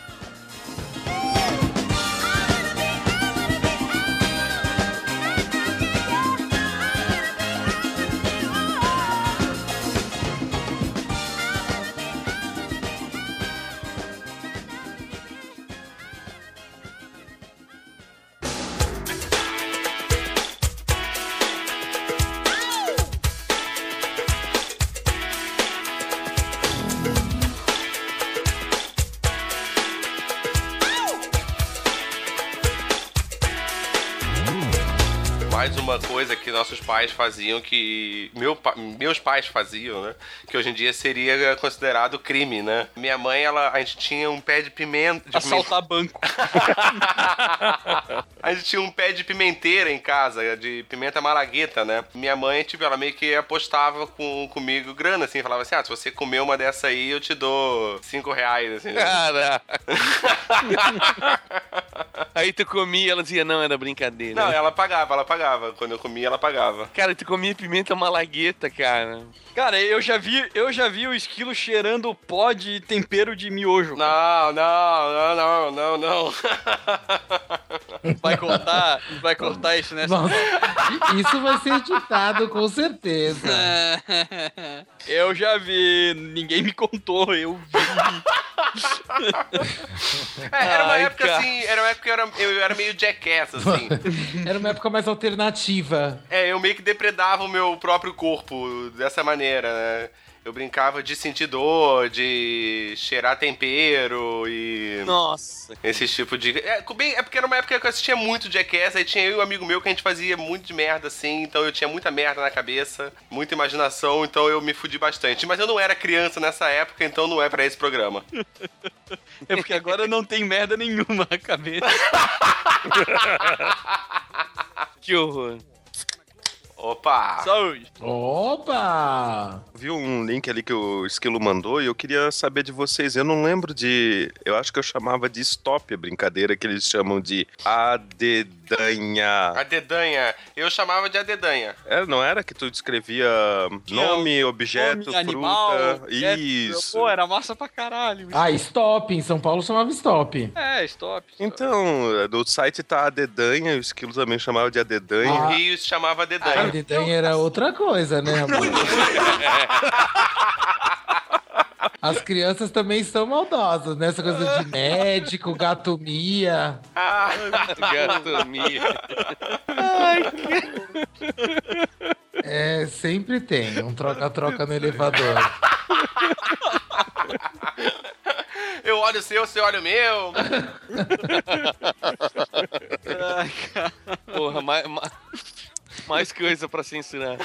nossos pais faziam que. Meu, meus pais faziam, né? Que hoje em dia seria considerado crime, né? Minha mãe, ela, a gente tinha um pé de pimenta. De Assaltar banco. A gente tinha um pé de pimenteira em casa, de pimenta malagueta, né? Minha mãe, tipo, ela meio que apostava com, comigo grana, assim, falava assim: ah, se você comer uma dessa aí, eu te dou cinco reais, assim. né? Aí tu comia, ela dizia, não, era brincadeira. Não, ela pagava, ela pagava. Quando eu comia, ela pagava. Cara, tu comia pimenta malagueta, cara. Cara, eu já vi, eu já vi o esquilo cheirando pó de tempero de miojo. Não, não, não, não, não, não. Vai cortar, vai cortar isso nessa. Nossa, isso vai ser editado com certeza. Eu já vi, ninguém me contou, eu vi. É, era uma Ai, época cara. assim, era uma época que eu era, eu era meio jackass, assim. Era uma época mais alternativa. É, eu meio que depredava o meu próprio corpo dessa maneira, né? Eu brincava de sentir dor, de cheirar tempero e. Nossa. Esse tipo de. É, bem, é porque era uma época que eu assistia muito Jackass, aí tinha eu e um amigo meu que a gente fazia muito de merda assim, então eu tinha muita merda na cabeça, muita imaginação, então eu me fudi bastante. Mas eu não era criança nessa época, então não é pra esse programa. É porque agora não tem merda nenhuma na cabeça. Que horror. Opa! Saúde. Opa! Viu um link ali que o Esquilo mandou e eu queria saber de vocês. Eu não lembro de. Eu acho que eu chamava de stop a brincadeira que eles chamam de adedanha. A dedanha, eu chamava de a dedanha. É, não era que tu descrevia nome, objeto, Nome, animal. fruta? objeto. Isso. Pô, era massa pra caralho. Ah, stop. Em São Paulo chamava stop. É, stop. stop. Então, do site tá adedanha, o Esquilo também chamava de adedanha. No Ah. Rio se chamava Dedanha. dedanha era outra coisa, né, amor? As crianças também são maldosas, né? Essa coisa de médico, gatomia. Gatomia. É, sempre tem um troca-troca no elevador. Eu olho o seu, você olha o meu. Ai, cara. Porra, mais, mais, mais coisa pra censurar.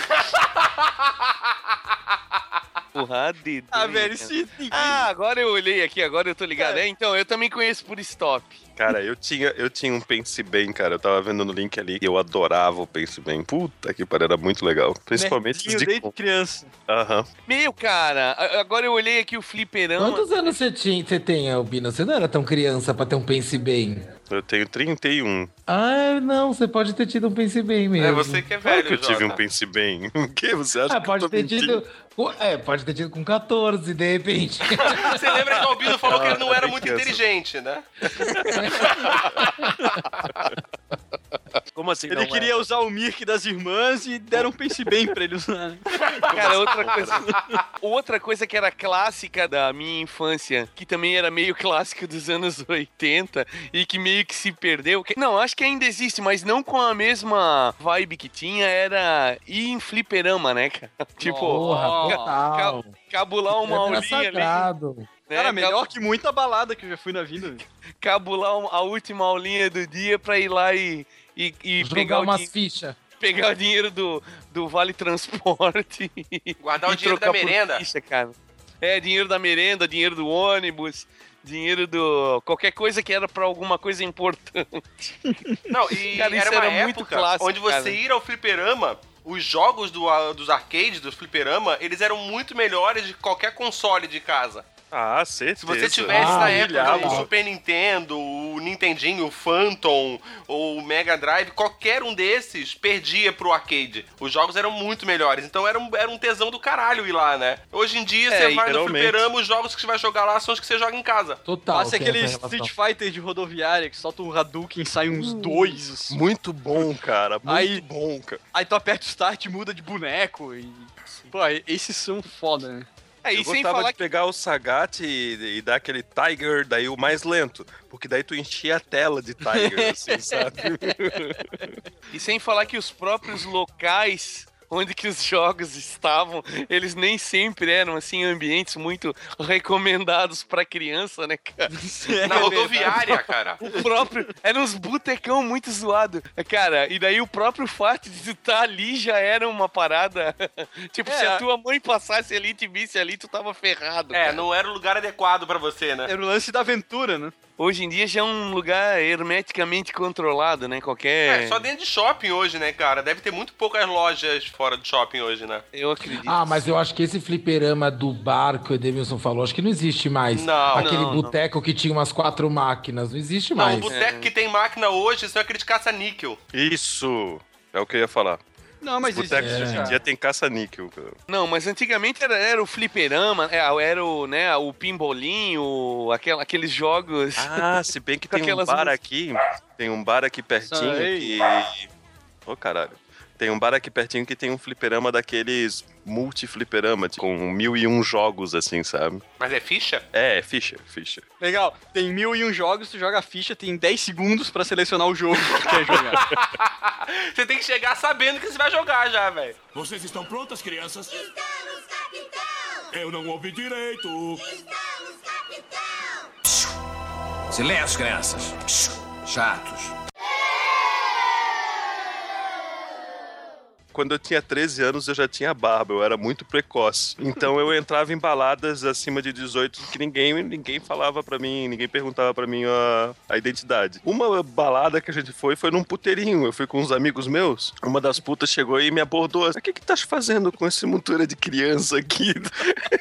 Porra, dedo. Ah, hein, velho, se ninguém... Ah, agora eu olhei aqui, agora eu tô ligado. É, então, eu também conheço por stop. Cara, eu tinha, eu tinha um Pense Bem, cara. Eu tava vendo no link ali e eu adorava o Pense Bem. Puta que pariu, era muito legal. Principalmente Nerdinho de... desde criança. Aham. Meu, cara, a- agora eu olhei aqui o fliperama. Quantos anos você, tinha, você tem, Albino? Você não era tão criança pra ter um pense bem. Eu tenho 31. Ah, não, você pode ter tido um pense bem mesmo. É você que é Claro velho, que eu tive um Jota. Pense Bem. O que? Você acha Ah, que pode eu tô ter mentindo? tido. É, pode ter tido com 14, de repente. Você lembra que o Albino falou que ele não Ah, era bem muito criança. inteligente, né? Como assim? Ele não é? queria usar o Mirk das irmãs e deram um pense bem pra ele usar. Cara, outra coisa, outra coisa que era clássica da minha infância, que também era meio clássica dos anos 80 e que meio que se perdeu. que- não, acho que ainda existe, mas não com a mesma vibe que tinha, era ir em fliperama, né, cara? Tipo, Porra, cabular uma Era aulinha ali. né? Cara, melhor que muita balada que eu já fui na vida. Cabular a última aulinha do dia pra ir lá e, e, e pegar, Jogar o umas fichas. pegar o dinheiro do, do Vale Transporte. e- Guardar o dinheiro da merenda. ficha, cara. É, dinheiro da merenda, dinheiro do ônibus, dinheiro do. qualquer coisa que era pra alguma coisa importante. Não, e Cara, isso era uma era muito época clássico, onde você cara. ir ao fliperama, os jogos do, dos arcades, do fliperama, eles eram muito melhores de qualquer console de casa. Ah, certeza. Se você tivesse Ah, na época milhava. o Super Nintendo, o Nintendinho, o Phantom, ou o Mega Drive, qualquer um desses perdia pro arcade. Os jogos eram muito melhores, então era um, era um tesão do caralho ir lá, né? Hoje em dia É, você vai no fliperama, os jogos que você vai jogar lá são os que você joga em casa. Total. Passa aquele. Street Fighter de rodoviária que solta um Hadouken e sai uns dois. assim. Muito bom, cara. Muito Aí- bom, cara. Aí tu aperta o start e muda de boneco. E... Pô, esses são foda, né? É, Eu gostava de pegar o Sagat e, e dar aquele Tiger, daí o mais lento. Porque daí tu enchia a tela de Tiger, assim, sabe? E sem falar que os próprios locais onde que os jogos estavam, eles nem sempre eram assim ambientes muito recomendados pra criança, né, cara? Na rodoviária, cara. O próprio. Era uns botecão muito zoado. Cara, e daí o próprio fato de estar ali já era uma parada. tipo, se É. a tua mãe passasse ali e te visse ali, tu tava ferrado. É, cara. não era o lugar adequado pra você, né? Era o lance da aventura, né? Hoje em dia já é um lugar hermeticamente controlado, né? Qualquer. É, só dentro de shopping hoje, né, cara? Deve ter muito poucas lojas fora de shopping hoje, né? Eu acredito. Ah, mas eu acho que esse fliperama do bar que o Edemilson falou, acho que não existe mais. Não, Aquele não, não. boteco que tinha umas quatro máquinas, não existe Não, mais. o boteco que tem máquina hoje são aqueles caça-níquel. Isso! É o que eu ia falar. Não, mas Os botecos hoje em cara. dia tem caça-níquel, cara. Não, mas antigamente era, era o fliperama, é, era o, né, o pimbolinho, aquela, aqueles jogos. Ah, se bem que Com tem um aquelas bar músicas. aqui, tem um bar aqui pertinho Sei. que... Ô, caralho. Tem um bar aqui pertinho que tem um fliperama daqueles multi-fliperama, tipo, com mil e um jogos, assim, sabe? Mas é ficha? É, ficha, ficha. Legal, tem mil e um jogos, tu joga a ficha, tem 10 segundos pra selecionar o jogo que tu quer jogar. Você tem que chegar sabendo que você vai jogar já, velho. Vocês estão prontas, crianças? Estamos, capitão! Eu não ouvi direito. Estamos, capitão! Silêncio, crianças. Chatos. Quando eu tinha 13 anos, eu já tinha barba, eu era muito precoce. Então eu entrava em baladas acima de 18 que ninguém, ninguém falava pra mim, ninguém perguntava pra mim a, a identidade. Uma balada que a gente foi foi num puteirinho. Eu fui com uns amigos meus. Uma das putas chegou e me abordou. O que que estás fazendo com esse montura de criança aqui?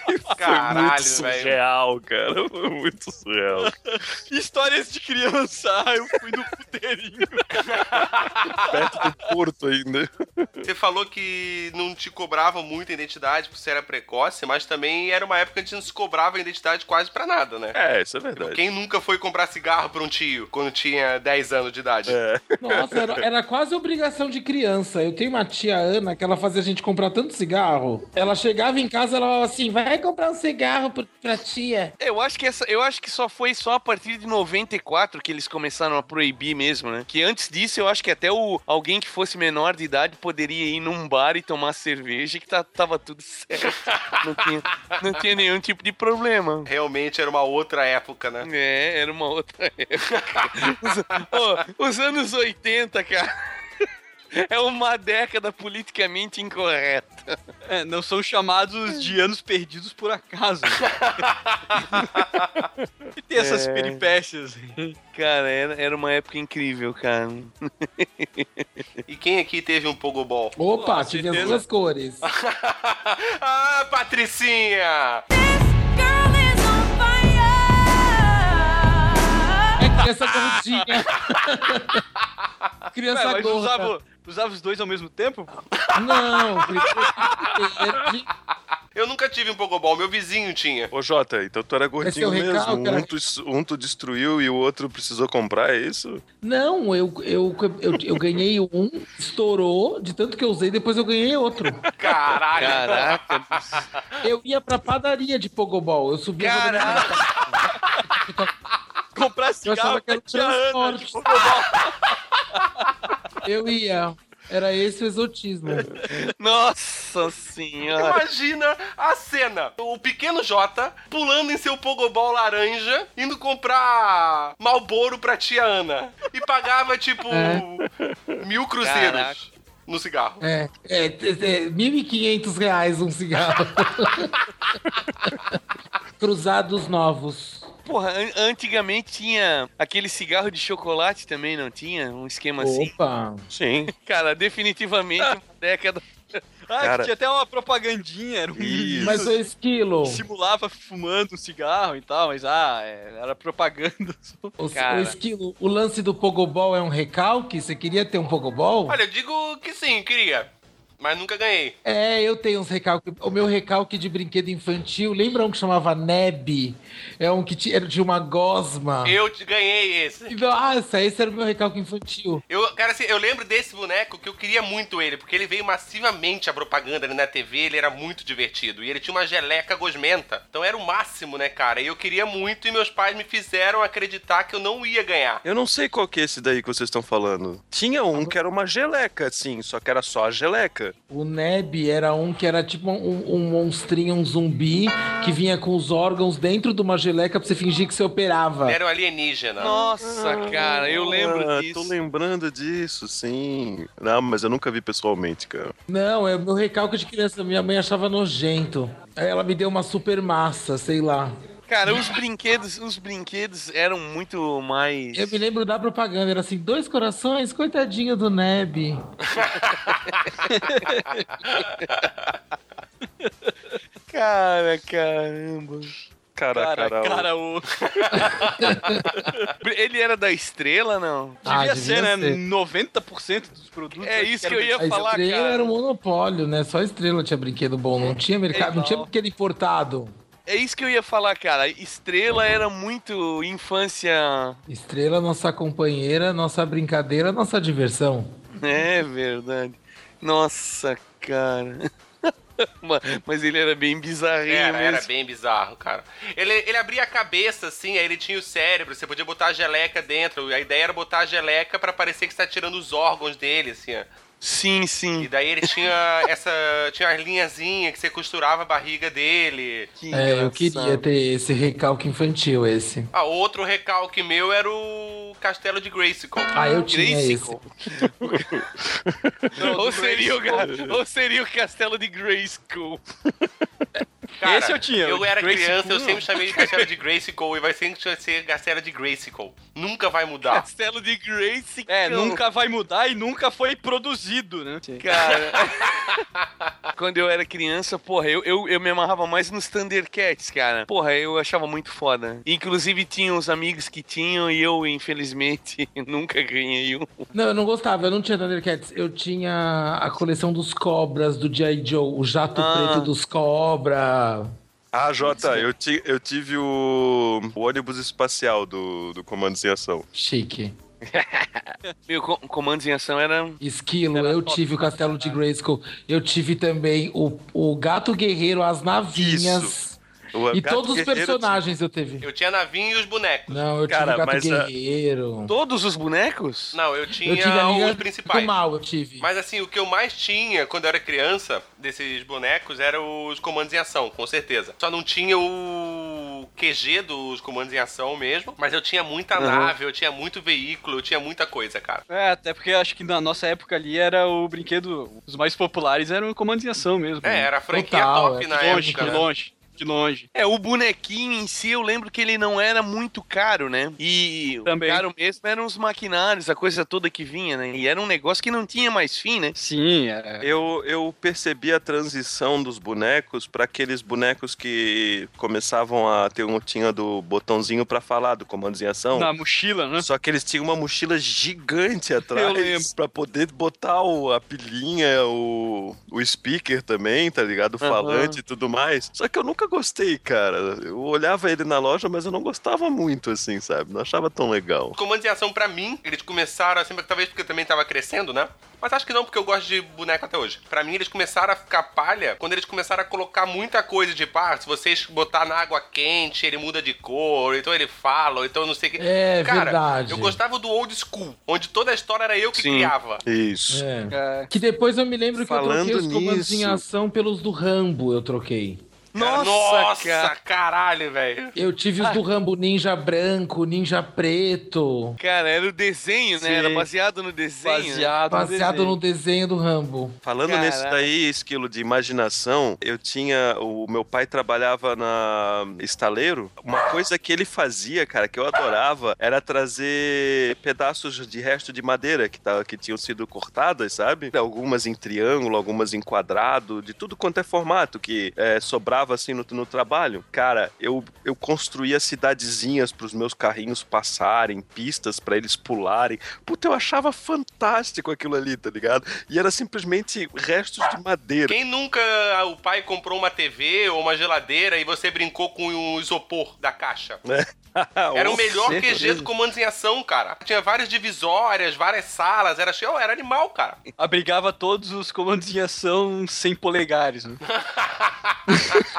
foi Caralho, muito velho. surreal, cara. Foi muito surreal. Histórias de criança, ah, eu fui no puteirinho. Perto do porto ainda. Você falou que não te cobravam muito a identidade porque você era precoce, mas também era uma época que não se cobrava a identidade quase pra nada, né? É, isso é verdade. Quem nunca foi comprar cigarro pra um tio quando tinha 10 anos de idade? É. Nossa, era, era quase obrigação de criança. Eu tenho uma tia Ana que ela fazia a gente comprar tanto cigarro. Ela chegava em casa ela falava assim: vai comprar um cigarro pro- pra tia. Eu acho que essa, eu acho que só foi só a partir de 94 que eles começaram a proibir mesmo, né? Que antes disso eu acho que até o alguém que fosse menor de idade poderia ir num bar e tomar cerveja que tá, tava tudo certo. Não tinha, não tinha nenhum tipo de problema. Realmente era uma outra época, né? É, era uma outra época. Os, ô, os anos 80, cara. É uma década politicamente incorreta. É, não são chamados de anos perdidos por acaso. e tem essas É. peripécias. Cara, era, era uma época incrível, cara. E quem aqui teve um pogobol? Opa, Com tive as duas cores. ah, Patricinha! É criança gordinha. Ué, criança mas gorda. usava, usava os dois ao mesmo tempo? Não, Eu nunca tive um pogobol, meu vizinho tinha. Ô, Jota, então tu era gordinho é o mesmo. recalque, Um tu, um tu destruiu e o outro precisou comprar, é isso? Não, eu, eu, eu, eu ganhei um, estourou, de tanto que eu usei, depois eu ganhei outro. Caralho! Caraca. Eu ia pra padaria de Pogobol, eu subia Caraca. Comprar Eu cigarro pra era tia Ana. Tipo, Eu ia. Era esse o exotismo. Nossa senhora. Imagina a cena. O pequeno Jota pulando em seu pogobol laranja, indo comprar Malboro pra tia Ana. E pagava, tipo, mil cruzeiros Caraca. no cigarro. É, é, é, é 1.500 reais um cigarro. Cruzados novos. Porra, an- antigamente tinha aquele cigarro de chocolate também, não tinha? Um esquema assim. Opa. Sim. Cara, definitivamente uma década. Ah, Cara- que tinha até uma propagandinha, era um menino Mas o esquilo, simulava fumando um cigarro e tal, mas ah, é, era propaganda. o, Cara. o esquilo, o lance do Pogobol é um recalque? Você queria ter um Pogobol? Olha, eu digo que sim, queria. Mas nunca ganhei. É, eu tenho uns recalques. O meu recalque de brinquedo infantil, lembra um que chamava Neb? É um que tinha, era de uma gosma. Eu te ganhei esse. Nossa, esse era o meu recalque infantil. Eu, cara, assim, eu lembro desse boneco que eu queria muito ele, porque ele veio massivamente a propaganda ali na TV, ele era muito divertido. E ele tinha uma geleca gosmenta. Então era o máximo, né, cara? E eu queria muito e meus pais me fizeram acreditar que eu não ia ganhar. Eu não sei qual que é esse daí que vocês estão falando. Tinha um que era uma geleca, assim, só que era só a geleca. O Neb era um que era tipo um, um monstrinho, um zumbi, que vinha com os órgãos dentro de uma geleca pra você fingir que você operava. Era um alienígena. Nossa, cara, eu lembro Ah, disso. Tô lembrando disso, sim. Não, mas eu nunca vi pessoalmente, cara. Não, é o meu recalque de criança. Minha mãe achava nojento. Aí ela me deu uma super massa, sei lá. Cara, os brinquedos, os brinquedos eram muito mais. Eu me lembro da propaganda, era assim, dois corações, coitadinho do Neb. Cara, caramba. Cara, Cara, cara, cara, o... Ele era da estrela, não? Ah, devia, devia ser, né? ser. 90% dos produtos. É isso que eu ia A falar, estrela cara. era um monopólio, né? Só a estrela tinha brinquedo bom, não tinha mercado, não tinha brinquedo importado. É isso que eu ia falar, cara. Estrela era muito infância. Estrela, nossa companheira, nossa brincadeira, nossa diversão. É verdade. Nossa, cara. Ma- Mas ele era bem bizarrinho Era, mesmo. era bem bizarro, cara. Ele, ele abria a cabeça, assim, aí ele tinha o cérebro, você podia botar a geleca dentro. A ideia era botar a geleca pra parecer que você tá tirando os órgãos dele, assim, ó. Sim, E sim. daí ele tinha essa. Tinha as linhazinhas que você costurava a barriga dele. Que É, eu queria ter esse recalque infantil, esse. Ah, outro recalque meu era o Castelo de Grayskull. Ah, eu tinha Grayskull. esse. ou, seria o, ou seria o castelo de Grayskull. Cara, Esse eu tinha. Eu era Gracie criança, eu Pool, sempre chamei de castelo de Grayskull e vai sempre ser castelo de Grayskull. Nunca vai mudar. Castelo de Grace. É, nunca vai mudar e nunca foi produzido, né? Cara. Quando eu era criança, porra, eu, eu, eu me amarrava mais nos Thundercats, cara. Porra, eu achava muito foda. Inclusive, tinha uns amigos que tinham e eu, infelizmente, nunca ganhei um. Não, eu não gostava, eu não tinha Thundercats. Eu tinha a coleção dos cobras do G.I. Joe, o jato Ah. preto dos Ah, Jota, eu, ti- eu tive o, o ônibus espacial do, do Comandos em Ação. Chique. Meu, co- comandos em ação era. Esquilo, eu tive o castelo de Grayskull. Eu tive também o, o gato guerreiro, as navinhas. O E todos os personagens eu teve. Eu tinha navinho e os bonecos. Não, eu Cara, tive o gato mas a- guerreiro. Todos os bonecos? Não, eu tinha, Eu tive os principais. do mal, eu tive. Mas assim, o que eu mais tinha quando eu era criança, desses bonecos, eram os comandos em ação, com certeza. Só não tinha o QG dos comandos em ação mesmo, mas eu tinha muita Uhum. nave, eu tinha muito veículo, eu tinha muita coisa, cara. É, até porque acho que na nossa época ali era o brinquedo. Os mais populares eram Comandos em Ação mesmo. É, né? era a franquia Total, top é. na de longe, época. de né? longe, de longe. É, o bonequinho em si, eu lembro que ele não era muito caro, né? E Também. o caro mesmo eram os maquinários, a coisa toda que vinha, né? E era um negócio que não tinha mais fim, né? Sim, é. Eu, eu percebi a transição dos bonecos para aqueles bonecos que começavam a ter um tinha do botãozinho para falar do comandos em ação. Na mochila, né? Só que eles tinham uma mochila gigante Eu atrás lembro. pra poder botar o, a pilhinha, o, o speaker também, tá ligado? O Aham. falante e tudo mais. Só que eu nunca gostei, cara. Eu olhava ele na loja, mas eu não gostava muito, assim, sabe? Não achava tão legal. Os comandos em ação, pra mim, eles começaram assim, talvez porque eu também tava crescendo, né? Mas acho que não, porque eu gosto de boneco até hoje. Pra mim, eles começaram a ficar palha quando eles começaram a colocar muita coisa de ah, se vocês botar na água quente, ele muda de cor, então ele fala, ou então não sei o que. É Cara, verdade. eu gostava do old school, onde toda a história era eu que Sim. criava. Isso. É. É. Que depois eu me lembro que eu Falando troquei os comandos em ação pelos do Rambo, eu troquei. Cara, Nossa, cara. nossa caralho, velho. Eu tive os do Rambo ninja branco, ninja preto, Cara, era o desenho, né? Sim. Era baseado no desenho. né? Baseado, no baseado desenho. no desenho do Rambo. Falando Caraca. nesse daí, esquilo de imaginação, eu tinha. O meu pai trabalhava na estaleiro. Uma coisa que ele fazia, cara, que eu adorava, era trazer pedaços de resto de madeira que, tava, que tinham sido cortadas, sabe? Algumas em triângulo, algumas em quadrado, de tudo quanto é formato que é, sobrava assim no, no trabalho. Cara, eu, eu construía cidadezinhas pros meus carrinhos passarem, pistas pra eles pularem. Puta, eu achava fantástico aquilo ali, tá ligado? E era simplesmente restos de madeira. Quem nunca o pai comprou uma TV ou uma geladeira e você brincou com o isopor da caixa? Era o melhor QG do Comandos em Ação, cara. Tinha várias divisórias, várias salas, era cheio, era animal, cara. Abrigava todos os comandos em ação sem polegares, né?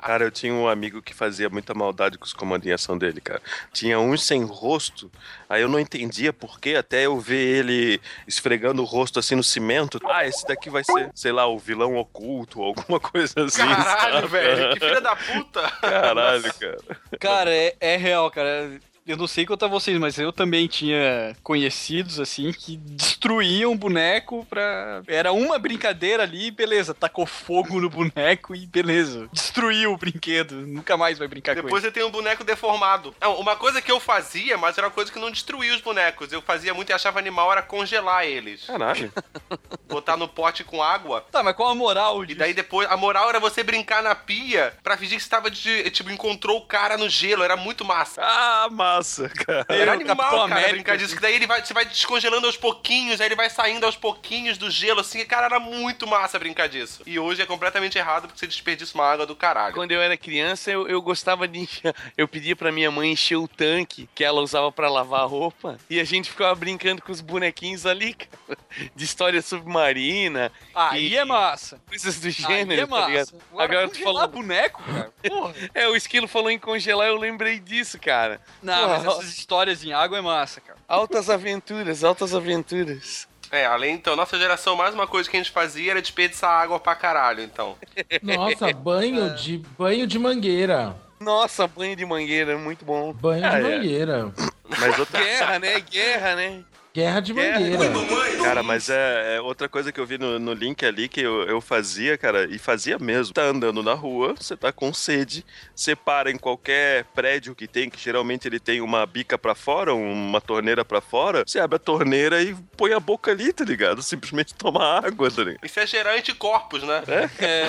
Cara, eu tinha um amigo que fazia muita maldade com os comandos em ação dele, cara. Tinha uns sem rosto, aí eu não entendia por quê, até eu ver ele esfregando o rosto assim no cimento. Ah, esse daqui vai ser, sei lá, o vilão oculto, ou alguma coisa assim. Caralho, sabe? velho, que filha da puta. Caralho, cara. Cara, é, é real, cara. Eu não sei quanto a vocês, mas eu também tinha conhecidos, assim, que destruíam o boneco pra. Era uma brincadeira ali, beleza. Tacou fogo no boneco e beleza. Destruiu o brinquedo. Nunca mais vai brincar com Depois ele. você tem um boneco deformado. Não, uma coisa que eu fazia, mas era uma coisa que não destruía os bonecos. Eu fazia muito e achava animal era congelar eles. Caralho. Botar no pote com água. Tá, mas qual a moral E disso? daí depois, a moral era você brincar na pia pra fingir que você tava de, tipo, encontrou o cara no gelo. Era muito massa. Ah, massa, cara. Era o animal, Capitão cara, América, brincar disso. Que daí ele vai, você vai descongelando aos pouquinhos, aí ele vai saindo aos pouquinhos do gelo, assim. Cara, era muito massa brincar disso. E hoje é completamente errado porque você desperdiça uma água do caralho. Quando eu era criança, eu, eu gostava de. Eu pedia pra minha mãe encher o tanque que ela usava pra lavar a roupa. E a gente ficava brincando com os bonequinhos ali, cara. De história submarina. Aí e é massa. Coisas do Aí gênero, é tá massa. Agora, Agora tu congelar falou. boneco, cara. Porra. É, o esquilo falou em congelar, eu lembrei disso, cara. Não, mas Porra, essas histórias em água é massa, cara. Altas aventuras, altas aventuras. É, além, então, nossa geração, mais uma coisa que a gente fazia era desperdiçar água pra caralho, então. Nossa, banho de banho de mangueira. Nossa, banho de mangueira, muito bom. Banho Ah, de é. mangueira. Mas outra, Guerra, né? Guerra, né? Guerra de Guerra de Mangueira. Cara, mas é, é outra coisa que eu vi no, no link ali que eu, eu fazia, cara, e fazia mesmo. Tá andando na rua, você tá com sede, você para em qualquer prédio que tem, que geralmente ele tem uma bica pra fora, uma torneira pra fora, você abre a torneira e põe a boca ali, tá ligado? Simplesmente toma água, tá ligado? Isso é gerar anticorpos, né? É,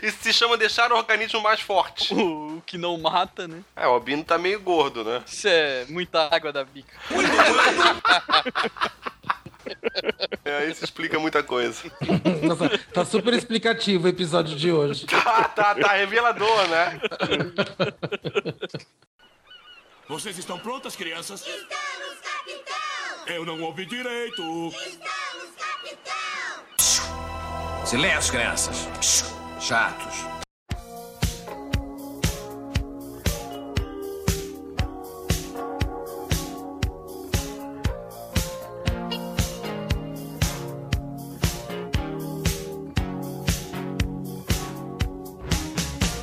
Isso se chama deixar o organismo mais forte. o, o que não mata, né? É, o Albino tá meio gordo, né? Isso é muita água da bica. É, isso explica muita coisa. Nossa, tá super explicativo o episódio de hoje. Tá, tá, tá revelador, né? Vocês estão prontas, crianças? Estamos, capitão! Eu não ouvi direito. Estamos, capitão! Silêncio, crianças. Chatos.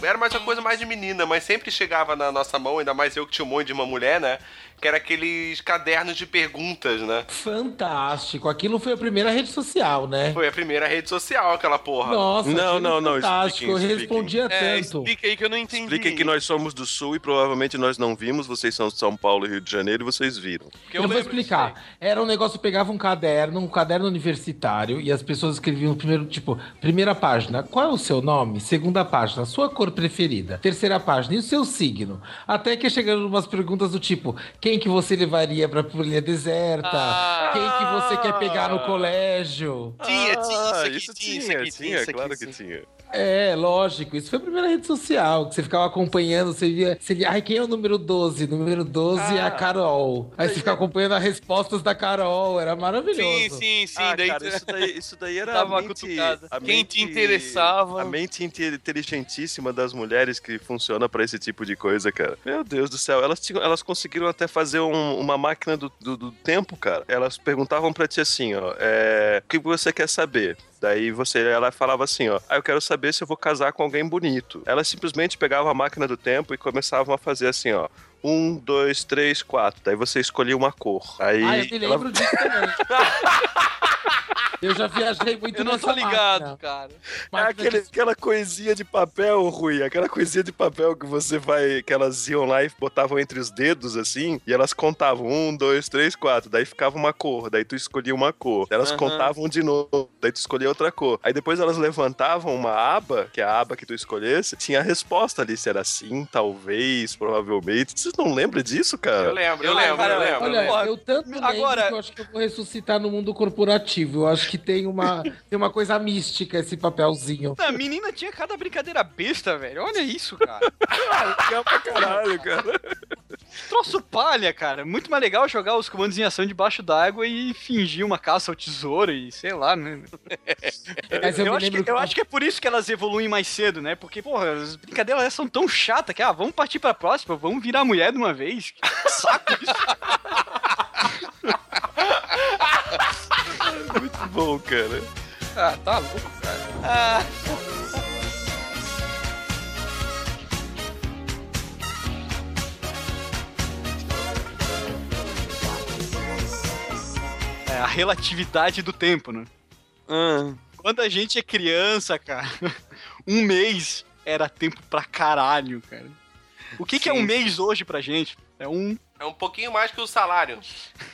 Era mais uma coisa mais de menina, mas sempre chegava na nossa mão, ainda mais eu que tinha um monte de uma mulher, né? Que era aqueles cadernos de perguntas, né? Fantástico. Aquilo foi a primeira rede social, né? Foi a primeira rede social, aquela porra. Nossa, Não, não, não, Fantástico. expliquem, Eu respondia É, tanto. explica aí que eu não entendi. Expliquem que nós somos do Sul e provavelmente nós não vimos, vocês são de São Paulo e Rio de Janeiro e vocês viram. Porque Eu, vou explicar. Era um negócio, pegava um caderno, um caderno universitário, e as pessoas escreviam primeiro, tipo, primeira página, qual é o seu nome? Segunda página, sua cor preferida. Terceira página, e o seu signo? Até que chegando umas perguntas do tipo, quem que você levaria pra ilha deserta? Ah. quem que você quer pegar no colégio? Tinha, tinha, isso Ah, aqui, isso tinha, isso tinha, aqui, tinha, tinha, isso aqui, claro que tinha. É, lógico. Isso foi a primeira rede social, que você ficava acompanhando, você via, você via, ai, quem é o número 12? Número 12 é a Ah. Carol. Aí você ficava acompanhando as respostas da Carol, era maravilhoso. Sim, sim, sim. ah, daí cara, isso daí, isso daí era Dava a uma mente, cutucada. a Quem mente- te interessava. A mente inte- inteligentíssima das mulheres que funciona pra esse tipo de coisa, cara. Meu Deus do céu, elas, tinham- elas conseguiram até fazer um- uma máquina do, do- do tempo, cara. Elas perguntavam pra ti assim, ó, é, o que você quer saber? Daí você, ela falava assim, ó, ah, eu quero saber se eu vou casar com alguém bonito. Elas simplesmente pegavam a máquina do tempo e começavam a fazer assim, ó, um, dois, três, quatro. Daí você escolhia uma cor. Aí Ah, eu me ela- lembro disso também. Eu já viajei muito Eu não tô ligado, máquina. cara. É aquele, de- aquela coisinha de papel, Rui. Aquela coisinha de papel que você vai. Que elas iam lá e botavam entre os dedos, assim. E elas contavam um, dois, três, quatro. Daí ficava uma cor. Daí tu escolhia uma cor. Elas Aham. contavam de novo. Daí tu escolhia outra cor. Aí depois elas levantavam uma aba, que é a aba que tu escolhesse. Tinha a resposta ali. Se era sim, talvez, provavelmente. Vocês não lembram disso, Eu cara? lembro, eu lembro, cara, eu lembro. Olha, eu tanto lembro agora- que eu acho que eu vou ressuscitar no mundo corporativo. Eu acho que tem uma, tem uma coisa mística esse papelzinho. A menina tinha cada brincadeira besta, velho. Olha isso, cara. Legal pra caralho, cara. Troço palha, cara. Muito mais legal jogar os comandos em ação debaixo d'água e fingir uma caça ao tesouro e sei lá, né? Mas eu, Eu, acho, que, eu acho que é por isso que elas evoluem mais cedo, né? Porque, porra, as brincadeiras elas são tão chatas que, ah, vamos partir pra próxima, vamos virar mulher de uma vez. Que saco isso. Muito bom, cara. Ah, tá louco, cara. Ah. É a relatividade do tempo, né? Ah, Quando a gente é criança, cara, um mês era tempo pra caralho, cara. O que, que é um mês hoje pra gente? É um É um pouquinho mais que o salário.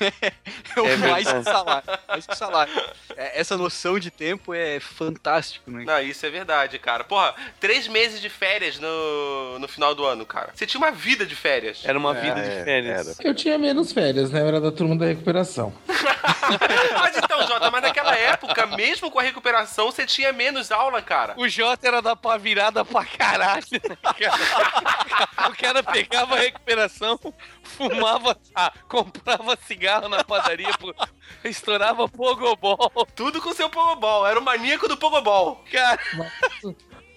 é o É mais que verdade. salário. Mais que salário. É, essa noção de tempo é fantástico, né? Não, isso é verdade, cara. Porra, três meses de férias no, no final do ano, cara. Você tinha uma vida de férias. Era uma É, vida é, de férias. Eu tinha menos férias, né? Eu era da turma da recuperação. Mas então, Jota, mas naquela época, mesmo com a recuperação, você tinha menos aula, cara. O Jota era da pá virada pra caralho. né, cara? o cara pegava a recuperação, fumava, ah, comprava cigarro na padaria, pô, estourava pogobol. Tudo com seu Pogobol. Era o maníaco do Pogobol. Cara,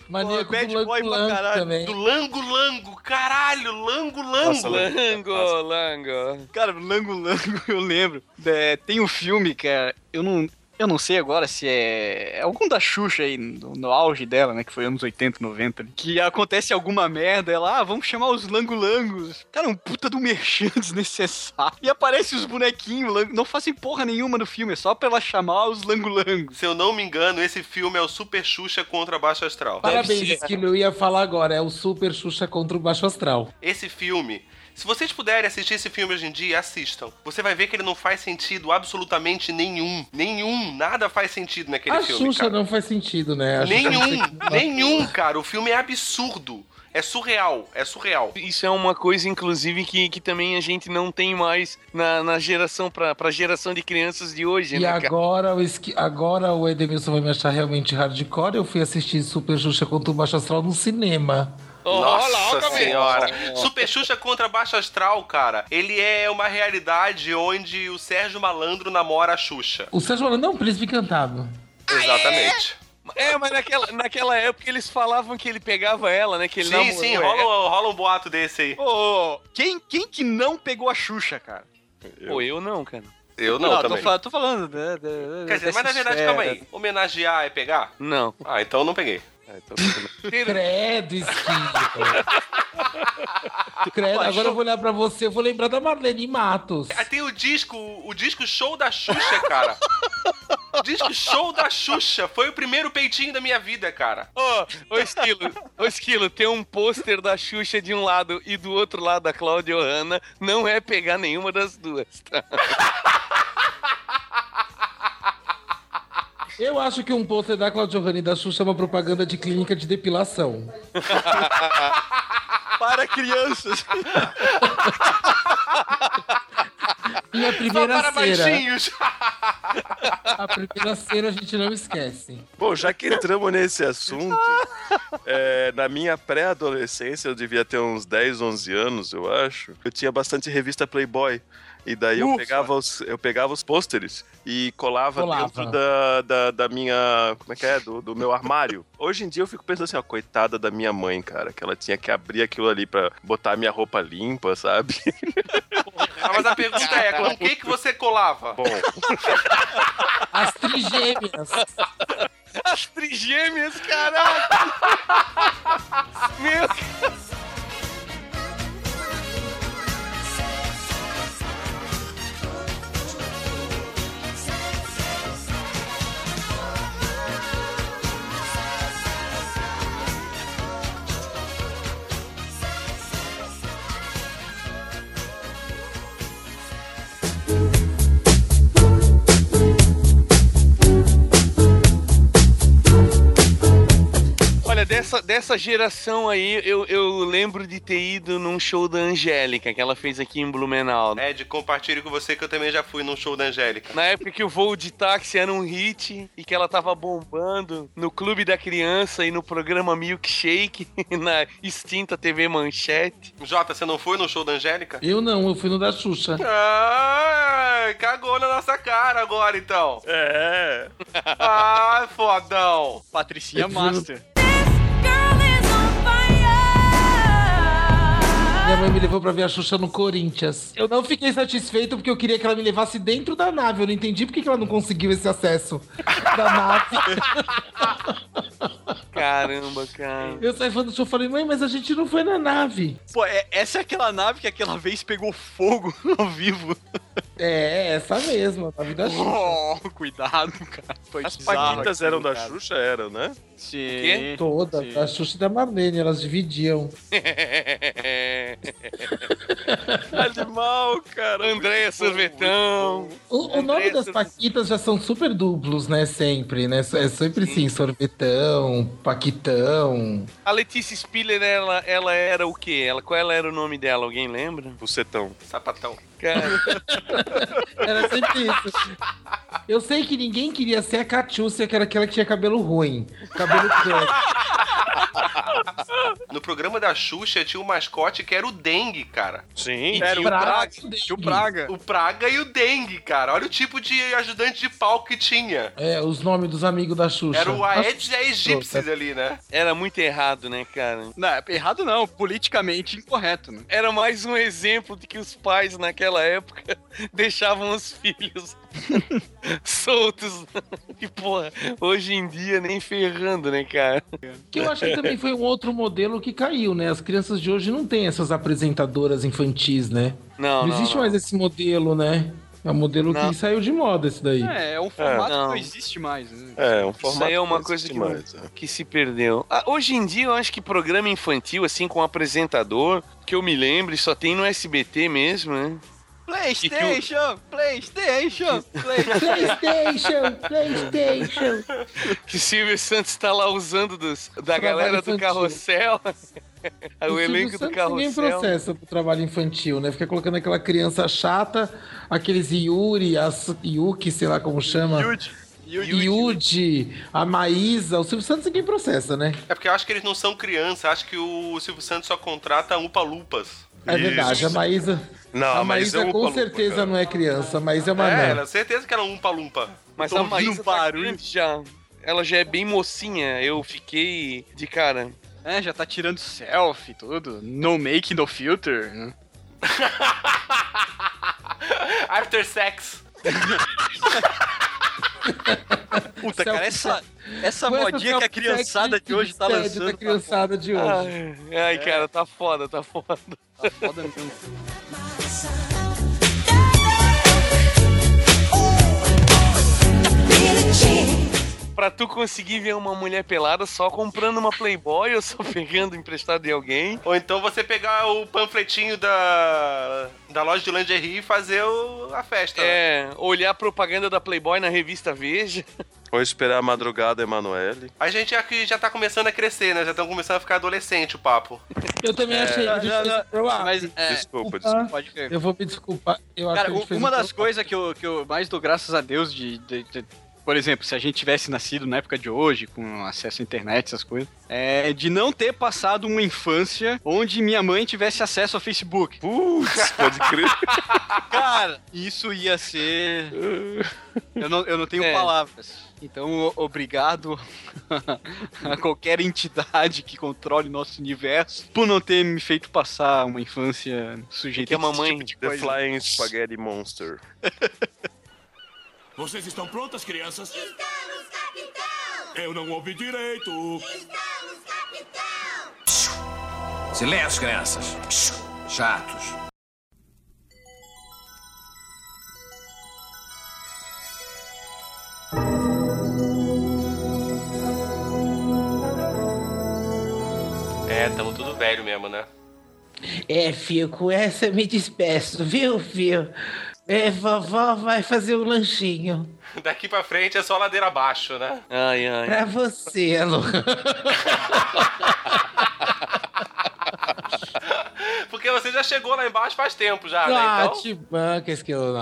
Maníaco bad do boy Lango pra Lango caralho. também. Do Lango Lango. Caralho, Lango Lango. Nossa, lango, lango. Cara, Lango Lango, eu lembro. É, tem um filme, cara, eu não. Eu não sei agora se é algum da Xuxa aí, no, no auge dela, né? Que foi anos 80, 90. Que acontece alguma merda, ela, ah, vamos chamar os langolangos. Cara, um puta do merchan desnecessário. E aparece os bonequinhos, lang- não fazem porra nenhuma no filme, é só pra ela chamar os langolangos. Se eu não me engano, esse filme é o Super Xuxa contra Baixo Astral. Parabéns, que eu ia falar agora. É o Super Xuxa contra o Baixo Astral. Esse filme, se vocês puderem assistir esse filme hoje em dia, assistam. Você vai ver que ele não faz sentido absolutamente nenhum. Nenhum, nada faz sentido naquele a filme, Xuxa cara. não faz sentido, né? A Nenhum, nenhum, cara. O filme é absurdo. É surreal, é surreal. Isso é uma coisa, inclusive, que, que também a gente não tem mais na, na geração, pra, pra geração de crianças de hoje, E né, agora o, esqui- agora o Edemilson vai me achar realmente hardcore. Eu fui assistir Super Xuxa contra o Baixo Astral no cinema. Lá, Nossa senhora. Super Xuxa contra Baixo Astral, cara. Ele é uma realidade onde o Sérgio Malandro namora a Xuxa. O Sérgio Malandro é um príncipe encantado. Exatamente. É, mas naquela, naquela época eles falavam que ele pegava ela, né? Que ele Sim, namorou sim, rola, rola um boato desse aí. Ô, quem, quem que não pegou a Xuxa, cara? Pô, eu não, cara. Eu não, tô, também. tô falando. né, né, Quer dizer, mas na verdade, esfera. calma aí. Homenagear é pegar? Não. Ah, então eu não peguei. É, então, bem. Credo, esquilo. Credo, agora eu vou olhar pra você, eu vou lembrar da Marlene Matos. Ah, tem o disco, o disco show da Xuxa, cara. O disco show da Xuxa. Foi o primeiro peitinho da minha vida, cara. Ô, ô Esquilo, ô Esquilo, tem um pôster da Xuxa de um lado e do outro lado da Cláudia Hanna. Não é pegar nenhuma das duas. tá? Eu acho que um pôster da Claudio e da Xuxa é uma propaganda de clínica de depilação. Para crianças. E a Só primeira para cera. baixinhos. A primeira cera a gente não esquece. Bom, já que entramos nesse assunto, é, na minha pré-adolescência, eu devia ter uns 10, 11 anos, eu acho, eu tinha bastante revista Playboy. E daí eu pegava, os, eu pegava os pôsteres e colava, Colava. dentro da, da, da minha. Como é que é? Do, do meu armário. Hoje em dia eu fico pensando assim, ó, coitada da minha mãe, cara, que ela tinha que abrir aquilo ali pra botar a minha roupa limpa, sabe? Ah, mas a pergunta é, com o que, que você colava? Bom, As trigêmeas. As trigêmeas, caraca! Meu Olha, dessa, dessa geração aí, eu, eu lembro de ter ido num show da Angélica, que ela fez aqui em Blumenau. né? Ed, compartilho com você que eu também já fui num show da Angélica. Na época que o voo de táxi era um hit e que ela tava bombando no Clube da Criança e no programa Milkshake, na extinta TV Manchete. Jota, você não foi no show da Angélica? Eu não, eu fui no da Xuxa. Ah, cagou na nossa cara agora então. é. Ah, fodão. Patricinha Master. Minha mãe me levou pra ver a Xuxa no Corinthians. Eu não fiquei satisfeito porque eu queria que ela me levasse dentro da nave. Eu não entendi por que que ela não conseguiu esse acesso da nave. Caramba, cara. Eu saí falando do show e falei, mãe, mas a gente não foi na nave. Pô, é- essa é aquela nave que aquela vez pegou fogo ao vivo. É, essa mesma, a nave da Xuxa. Oh, cuidado, cara. Foi As paquitas eram da cara. Xuxa, eram, né? Sim. Toda, Sim. da Xuxa e da Marlene, elas dividiam. Animal, cara. Andréia Sorvetão. O, o nome das Paquitas já são super duplos, né? Sempre, né? É sempre sim, sorvetão, paquitão. A Letícia Spiller, ela, ela era o quê? Ela, qual era o nome dela? Alguém lembra? Bucetão. Sapatão. Cara, Era sempre isso. Eu sei que ninguém queria ser a Catiúcia, que era aquela que tinha cabelo ruim. Cabelo. No programa da Xuxa tinha um mascote que era o Dengue, cara. Sim. Era o Praga e Tinha o. Praga. O Praga e o Dengue, cara. Olha o tipo de ajudante de palco que tinha. É, os nomes dos amigos da Xuxa. Era o Aedes aegypti ali, né? era muito errado, né, cara? Não, errado não, politicamente incorreto, né? Era mais um exemplo de que os pais naquela época deixavam os filhos Soltos. E, porra, hoje em dia nem ferrando, né, cara? Que eu acho que também foi um outro modelo que caiu, né? As crianças de hoje não têm essas apresentadoras infantis, né? Não, Não, não, existe não. mais esse modelo, né? É um modelo Não. que saiu de moda esse daí. É, é um formato não. que não existe mais. Né? É, um Isso formato aí é uma que coisa que, não- mais, é. que se perdeu. Ah, hoje em dia, eu acho que programa infantil, assim, com apresentador, que eu me lembre, só tem no SBT mesmo, né? PlayStation! PlayStation! PlayStation! PlayStation, PlayStation. Que Silvio Santos tá lá usando dos, da Trabalho galera do infantil. carrossel. o elenco do Santos Ninguém carrossel. processa pro trabalho infantil, né? Fica colocando aquela criança chata, aqueles Yuri, as Yuki, sei lá como chama. Yuji. Yudi, a Maísa, o Silvio Santos ninguém processa, né? É porque eu acho que eles não são criança, acho que o Silvio Santos só contrata upa-lupas. É verdade, a Maísa. Não, a a Maísa Maísa é um com certeza cara. não é criança, mas é uma É, ela, certeza que ela é um umpa-lumpa. Mas a Maísa um tá já. Ela já é bem mocinha. Eu fiquei de cara. É, já tá tirando selfie, tudo. No make, no filter. Né? After sex. Puta, Selfie cara, essa, essa Com essa modinha que a criançada de hoje tá lançando. Da criançada de hoje. Ai, ai, cara, tá foda, tá foda. Tá foda mesmo. Pra tu conseguir ver uma mulher pelada só comprando uma Playboy ou só pegando emprestado de alguém. Ou então você pegar o panfletinho da, da loja de lingerie e fazer o- a festa. né? É, olhar a propaganda da Playboy na revista Veja. Ou esperar a madrugada, Emanuele. A gente aqui já tá começando a crescer, né? Já estão começando a ficar adolescente o papo. Eu também achei. Não, a gente não, fez não, pro ar. Mas, é, Desculpa, desculpa. pode crer. Eu vou me desculpar. Eu acho Cara, uma um das coisas que eu, que eu mais dou graças a Deus de, de- de- Por exemplo, se a gente tivesse nascido na época de hoje, com acesso à internet, essas coisas, é de não ter passado uma infância onde minha mãe tivesse acesso ao Facebook. Putz, pode crer. Cara, isso ia ser. Eu não, eu não tenho É. palavras. Então, obrigado a qualquer entidade que controle nosso universo por não ter me feito passar uma infância sujeita Que a mamãe- tipo de The. Flying Spaghetti Monster. Vocês estão prontas, crianças? Estamos, capitão! Eu não ouvi direito. Estamos, capitão! Silêncio, crianças. Chatos. É, tamo tudo velho mesmo, né? É, filho, com essa eu me despeço, viu, filho? É, vovó vai fazer um lanchinho Daqui pra frente é só ladeira abaixo, né? Ai, ai. pra você, Lu. Porque você já chegou lá embaixo faz tempo já, né? Ah, Então... te banca, esquilo,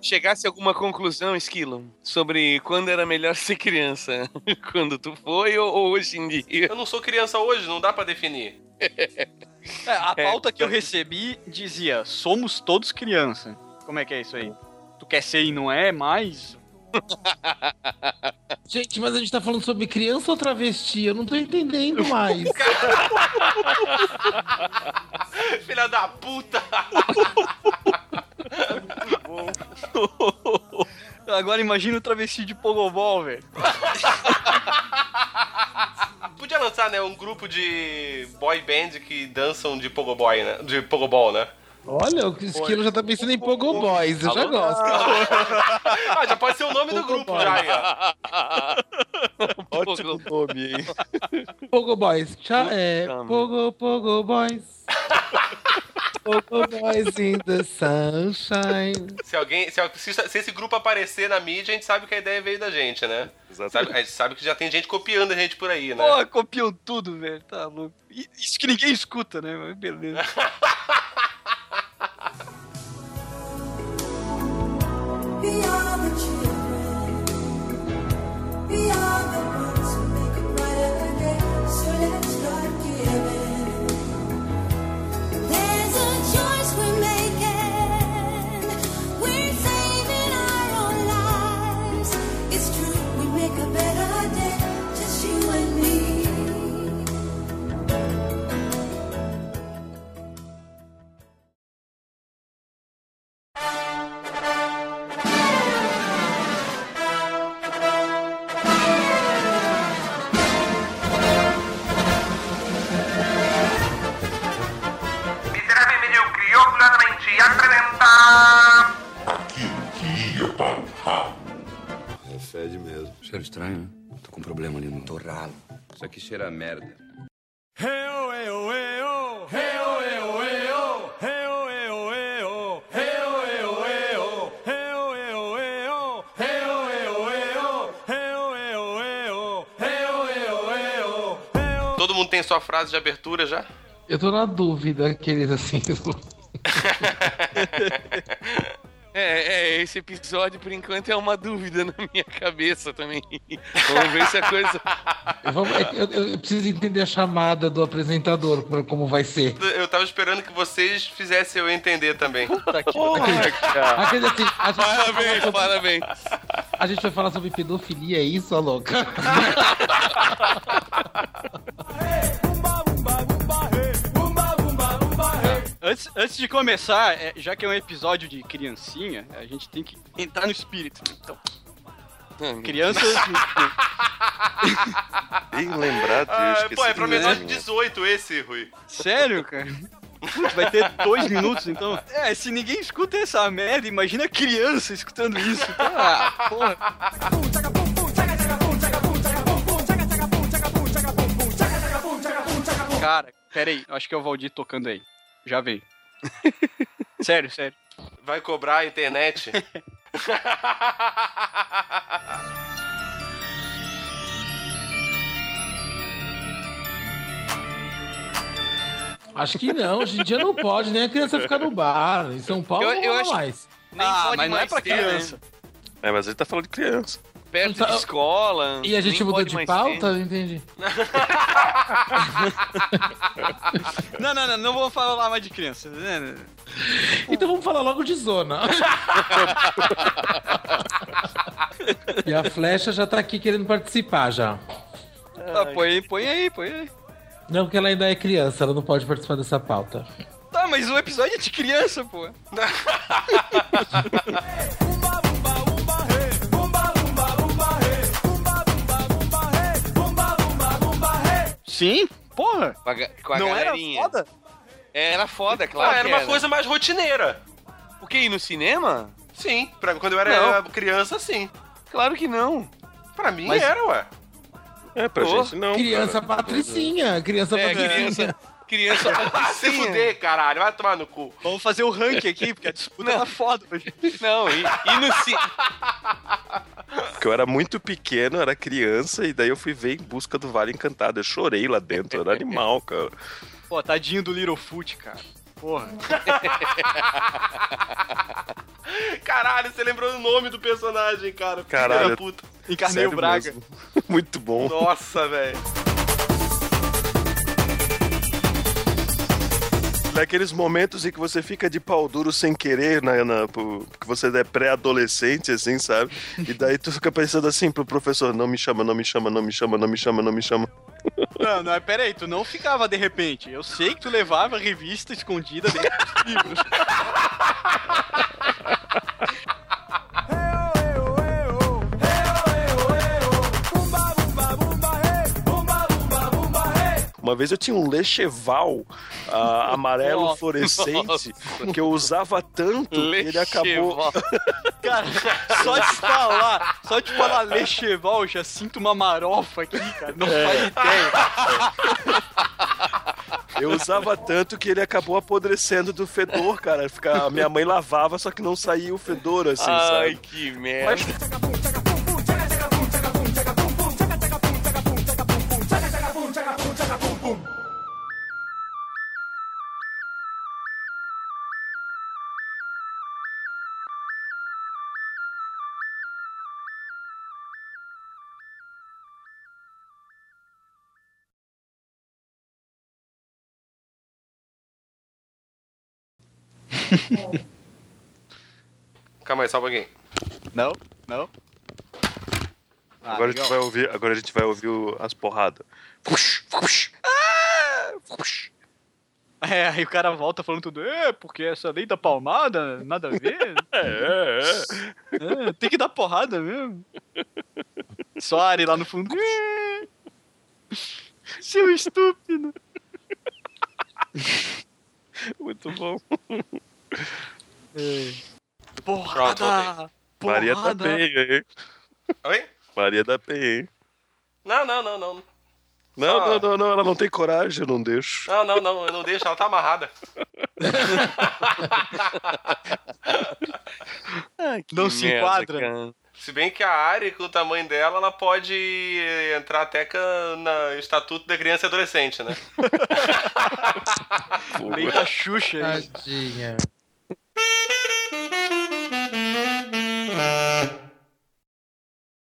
Chegasse a alguma conclusão, Esquilo, sobre quando era melhor ser criança? quando tu foi ou, ou hoje em dia? Eu não sou criança hoje, não dá pra definir. É, a pauta que eu recebi dizia: somos todos criança. Como é que é isso aí? Tu quer ser e não é, mas. Gente, mas a gente tá falando sobre criança ou travesti? Eu não tô entendendo mais. Filha da puta! Agora imagina o travesti de Pogobol, velho. Podia lançar, né, um grupo de boy band que dançam de pogoboy, né? De pogobol, né? Olha, o esquilo já tá pensando em Pogo Boys, eu já gosto. Ah, já pode ser o nome do grupo já, aí, ó. Ótimo nome, hein? Pogo Boys. Tchau, é. Pogo, Pogo Boys. Pogo Boys in the sunshine. Se alguém. Se, se- se esse grupo aparecer na mídia, a gente sabe que a ideia veio da gente, né? Sabe, Exatamente. a gente sabe que já tem gente copiando a gente por aí, né? Porra, copiam tudo, velho. Tá louco. Isso que ninguém escuta, né? Mas beleza. Beyond the children, beyond the ones Isso aqui cheira a merda. Todo mundo tem sua frase de abertura já? Eu tô na dúvida, querido, assim. É, é, esse episódio, por enquanto, é uma dúvida na minha cabeça também. Vamos ver se a coisa. Vamos- é que eu, eu- eu preciso entender a chamada do apresentador, pra como vai ser. Eu tava esperando que vocês fizessem eu entender também. Aquele assim, a gente, Parabéns, sobre, parabéns. a gente vai falar sobre pedofilia, é isso, a louca? Antes, antes de começar, é, já que é um episódio de criancinha, a gente tem que entrar no espírito. Então, crianças. Bem lembrado, eu Ah, esqueci. pô, é pra menor de mesmo. 18 esse, Rui. Sério, cara? Vai ter dois minutos, então. É, se ninguém escuta essa merda, imagina criança escutando isso. Então, ah, porra. Cara, pera aí, eu acho que é o Valdir tocando aí. Já vem. sério, sério. Vai cobrar a internet? Acho que não, hoje em dia não pode, nem a criança ficar no bar. Em São Paulo Eu- não eu rola acho- mais. Nem ah, pode mas não é pra ter, criança. Né? É, mas ele tá falando de criança. Perto Então, de escola. E a gente mudou de pauta? Não entendi. Não, não, não, não vou falar mais de criança. né? Então vamos falar logo de zona. e a flecha já tá aqui querendo participar já. Ah, põe, põe aí, põe aí. Não, porque ela ainda é criança, ela não pode participar dessa pauta. Tá, mas o episódio é de criança, pô. Sim, porra. Com a, com a não era galerinha. foda? É, Era foda, claro. Ah, era uma coisa mais rotineira. O que? Ir no cinema? Sim, pra quando eu era Não. criança, sim. Claro que não. Pra mim Mas- era, ué. É, pra Pô, gente não. criança cara. patricinha, criança É, patricinha. criança. Criança. Ah, se fuder, caralho. Vai tomar no cu. Vamos fazer o ranking aqui, porque a disputa Não. tá foda. hoje. Não, e, e no cinema. Porque eu era muito pequeno, era criança, e daí eu fui ver em busca do Vale Encantado. Eu chorei lá dentro, era animal, cara. Pô, tadinho do Littlefoot, cara. Porra. Caralho, você lembrou do nome do personagem, cara. Caralho. puta. Encarnei Sério o Braga. mesmo. Muito bom. Nossa, velho. Naqueles momentos em que você fica de pau duro sem querer, na, na, pro- que você é pré-adolescente, assim, sabe? E daí tu fica pensando assim pro professor, não me chama, não me chama, não me chama, não me chama, não me chama. Não, não, pera aí, tu não ficava de repente. Eu sei que tu levava a revista escondida dentro dos livros. Uma vez eu tinha um lecheval ah, amarelo Nossa. fluorescente que eu usava tanto que ele acabou. Lecheval. Cara, só de falar, só de falar Lecheval, eu já sinto uma marofa aqui, cara. Não faz ideia. Eu usava tanto que ele acabou apodrecendo do fedor, cara. Fica, minha mãe lavava, só que não saía o fedor, assim, Ai, sabe? que merda. Calma aí, um pouquinho. Não, não. Ah, Agora a gente vai ouvir, agora a gente vai ouvir o- as porradas. Fush, fush. Ah, fush. É, aí o cara volta falando tudo, é, porque essa lei da palmada, nada a ver. É, é. É, tem que dar porrada mesmo. Só a Ari lá no fundo. "É, Seu estúpido. Muito bom. Porrada! Pronto, Maria tá Porrada! bem aí. Oi? Maria da Penha, hein? Não, não, não, não. Não, Só- não, não, não, ela não tem coragem, eu não deixo. Não, não, não, eu não deixo, ela tá amarrada. Ah, Não se merda, enquadra. cara. Se bem que a Ari, com o tamanho dela, ela pode entrar até na estatuto da criança e adolescente, né? Lei da Xuxa. Tadinha. Thank you.